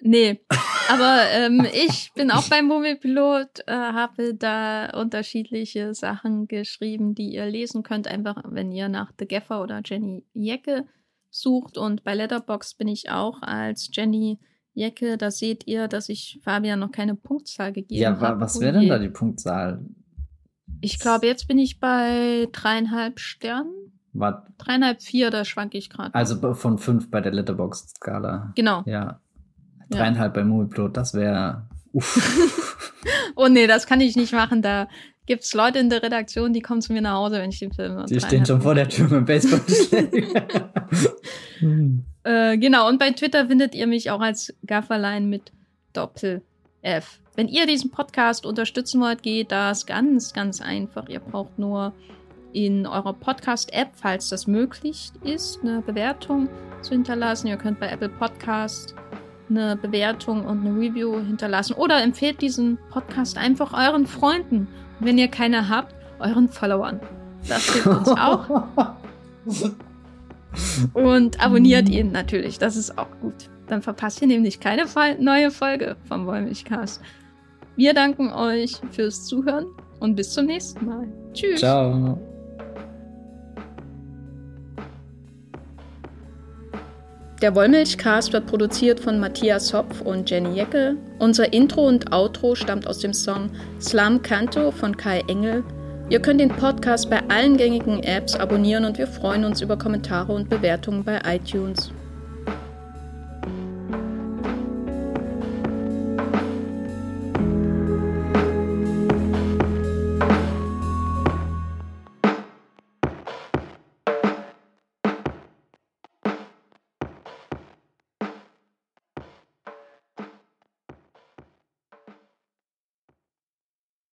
Speaker 1: Nee, aber ähm, ich bin auch beim Moviepilot, äh, habe da unterschiedliche Sachen geschrieben, die ihr lesen könnt, einfach wenn ihr nach The Gaffer oder Jenny Jecke sucht. Und bei Letterbox bin ich auch als Jenny Jecke. Da seht ihr, dass ich Fabian noch keine Punktzahl gegeben habe.
Speaker 2: Ja, was wäre denn da die Punktzahl?
Speaker 1: Ich glaube, jetzt bin ich bei dreieinhalb Sternen.
Speaker 2: Was?
Speaker 1: Dreieinhalb, vier, da schwanke ich gerade.
Speaker 2: Also von fünf bei der Letterbox-Skala.
Speaker 1: Genau.
Speaker 2: Ja. Dreieinhalb ja. bei Movieplot, das wäre.
Speaker 1: oh nee, das kann ich nicht machen. Da gibt es Leute in der Redaktion, die kommen zu mir nach Hause, wenn ich den Film.
Speaker 2: Die stehen schon vor der Tür mit Baseball.
Speaker 1: äh, genau, und bei Twitter findet ihr mich auch als Gafferlein mit Doppel F. Wenn ihr diesen Podcast unterstützen wollt, geht das ganz, ganz einfach. Ihr braucht nur in eurer Podcast-App, falls das möglich ist, eine Bewertung zu hinterlassen. Ihr könnt bei Apple Podcast eine Bewertung und eine Review hinterlassen oder empfehlt diesen Podcast einfach euren Freunden. Und wenn ihr keine habt, euren Followern. Das hilft uns auch. Und abonniert ihn natürlich, das ist auch gut. Dann verpasst ihr nämlich keine neue Folge vom Wollmilchcast. Wir danken euch fürs Zuhören und bis zum nächsten Mal. Tschüss.
Speaker 2: Ciao.
Speaker 1: Der Wollmilchcast wird produziert von Matthias Hopf und Jenny Jecke. Unser Intro und Outro stammt aus dem Song Slam Canto von Kai Engel. Ihr könnt den Podcast bei allen gängigen Apps abonnieren und wir freuen uns über Kommentare und Bewertungen bei iTunes.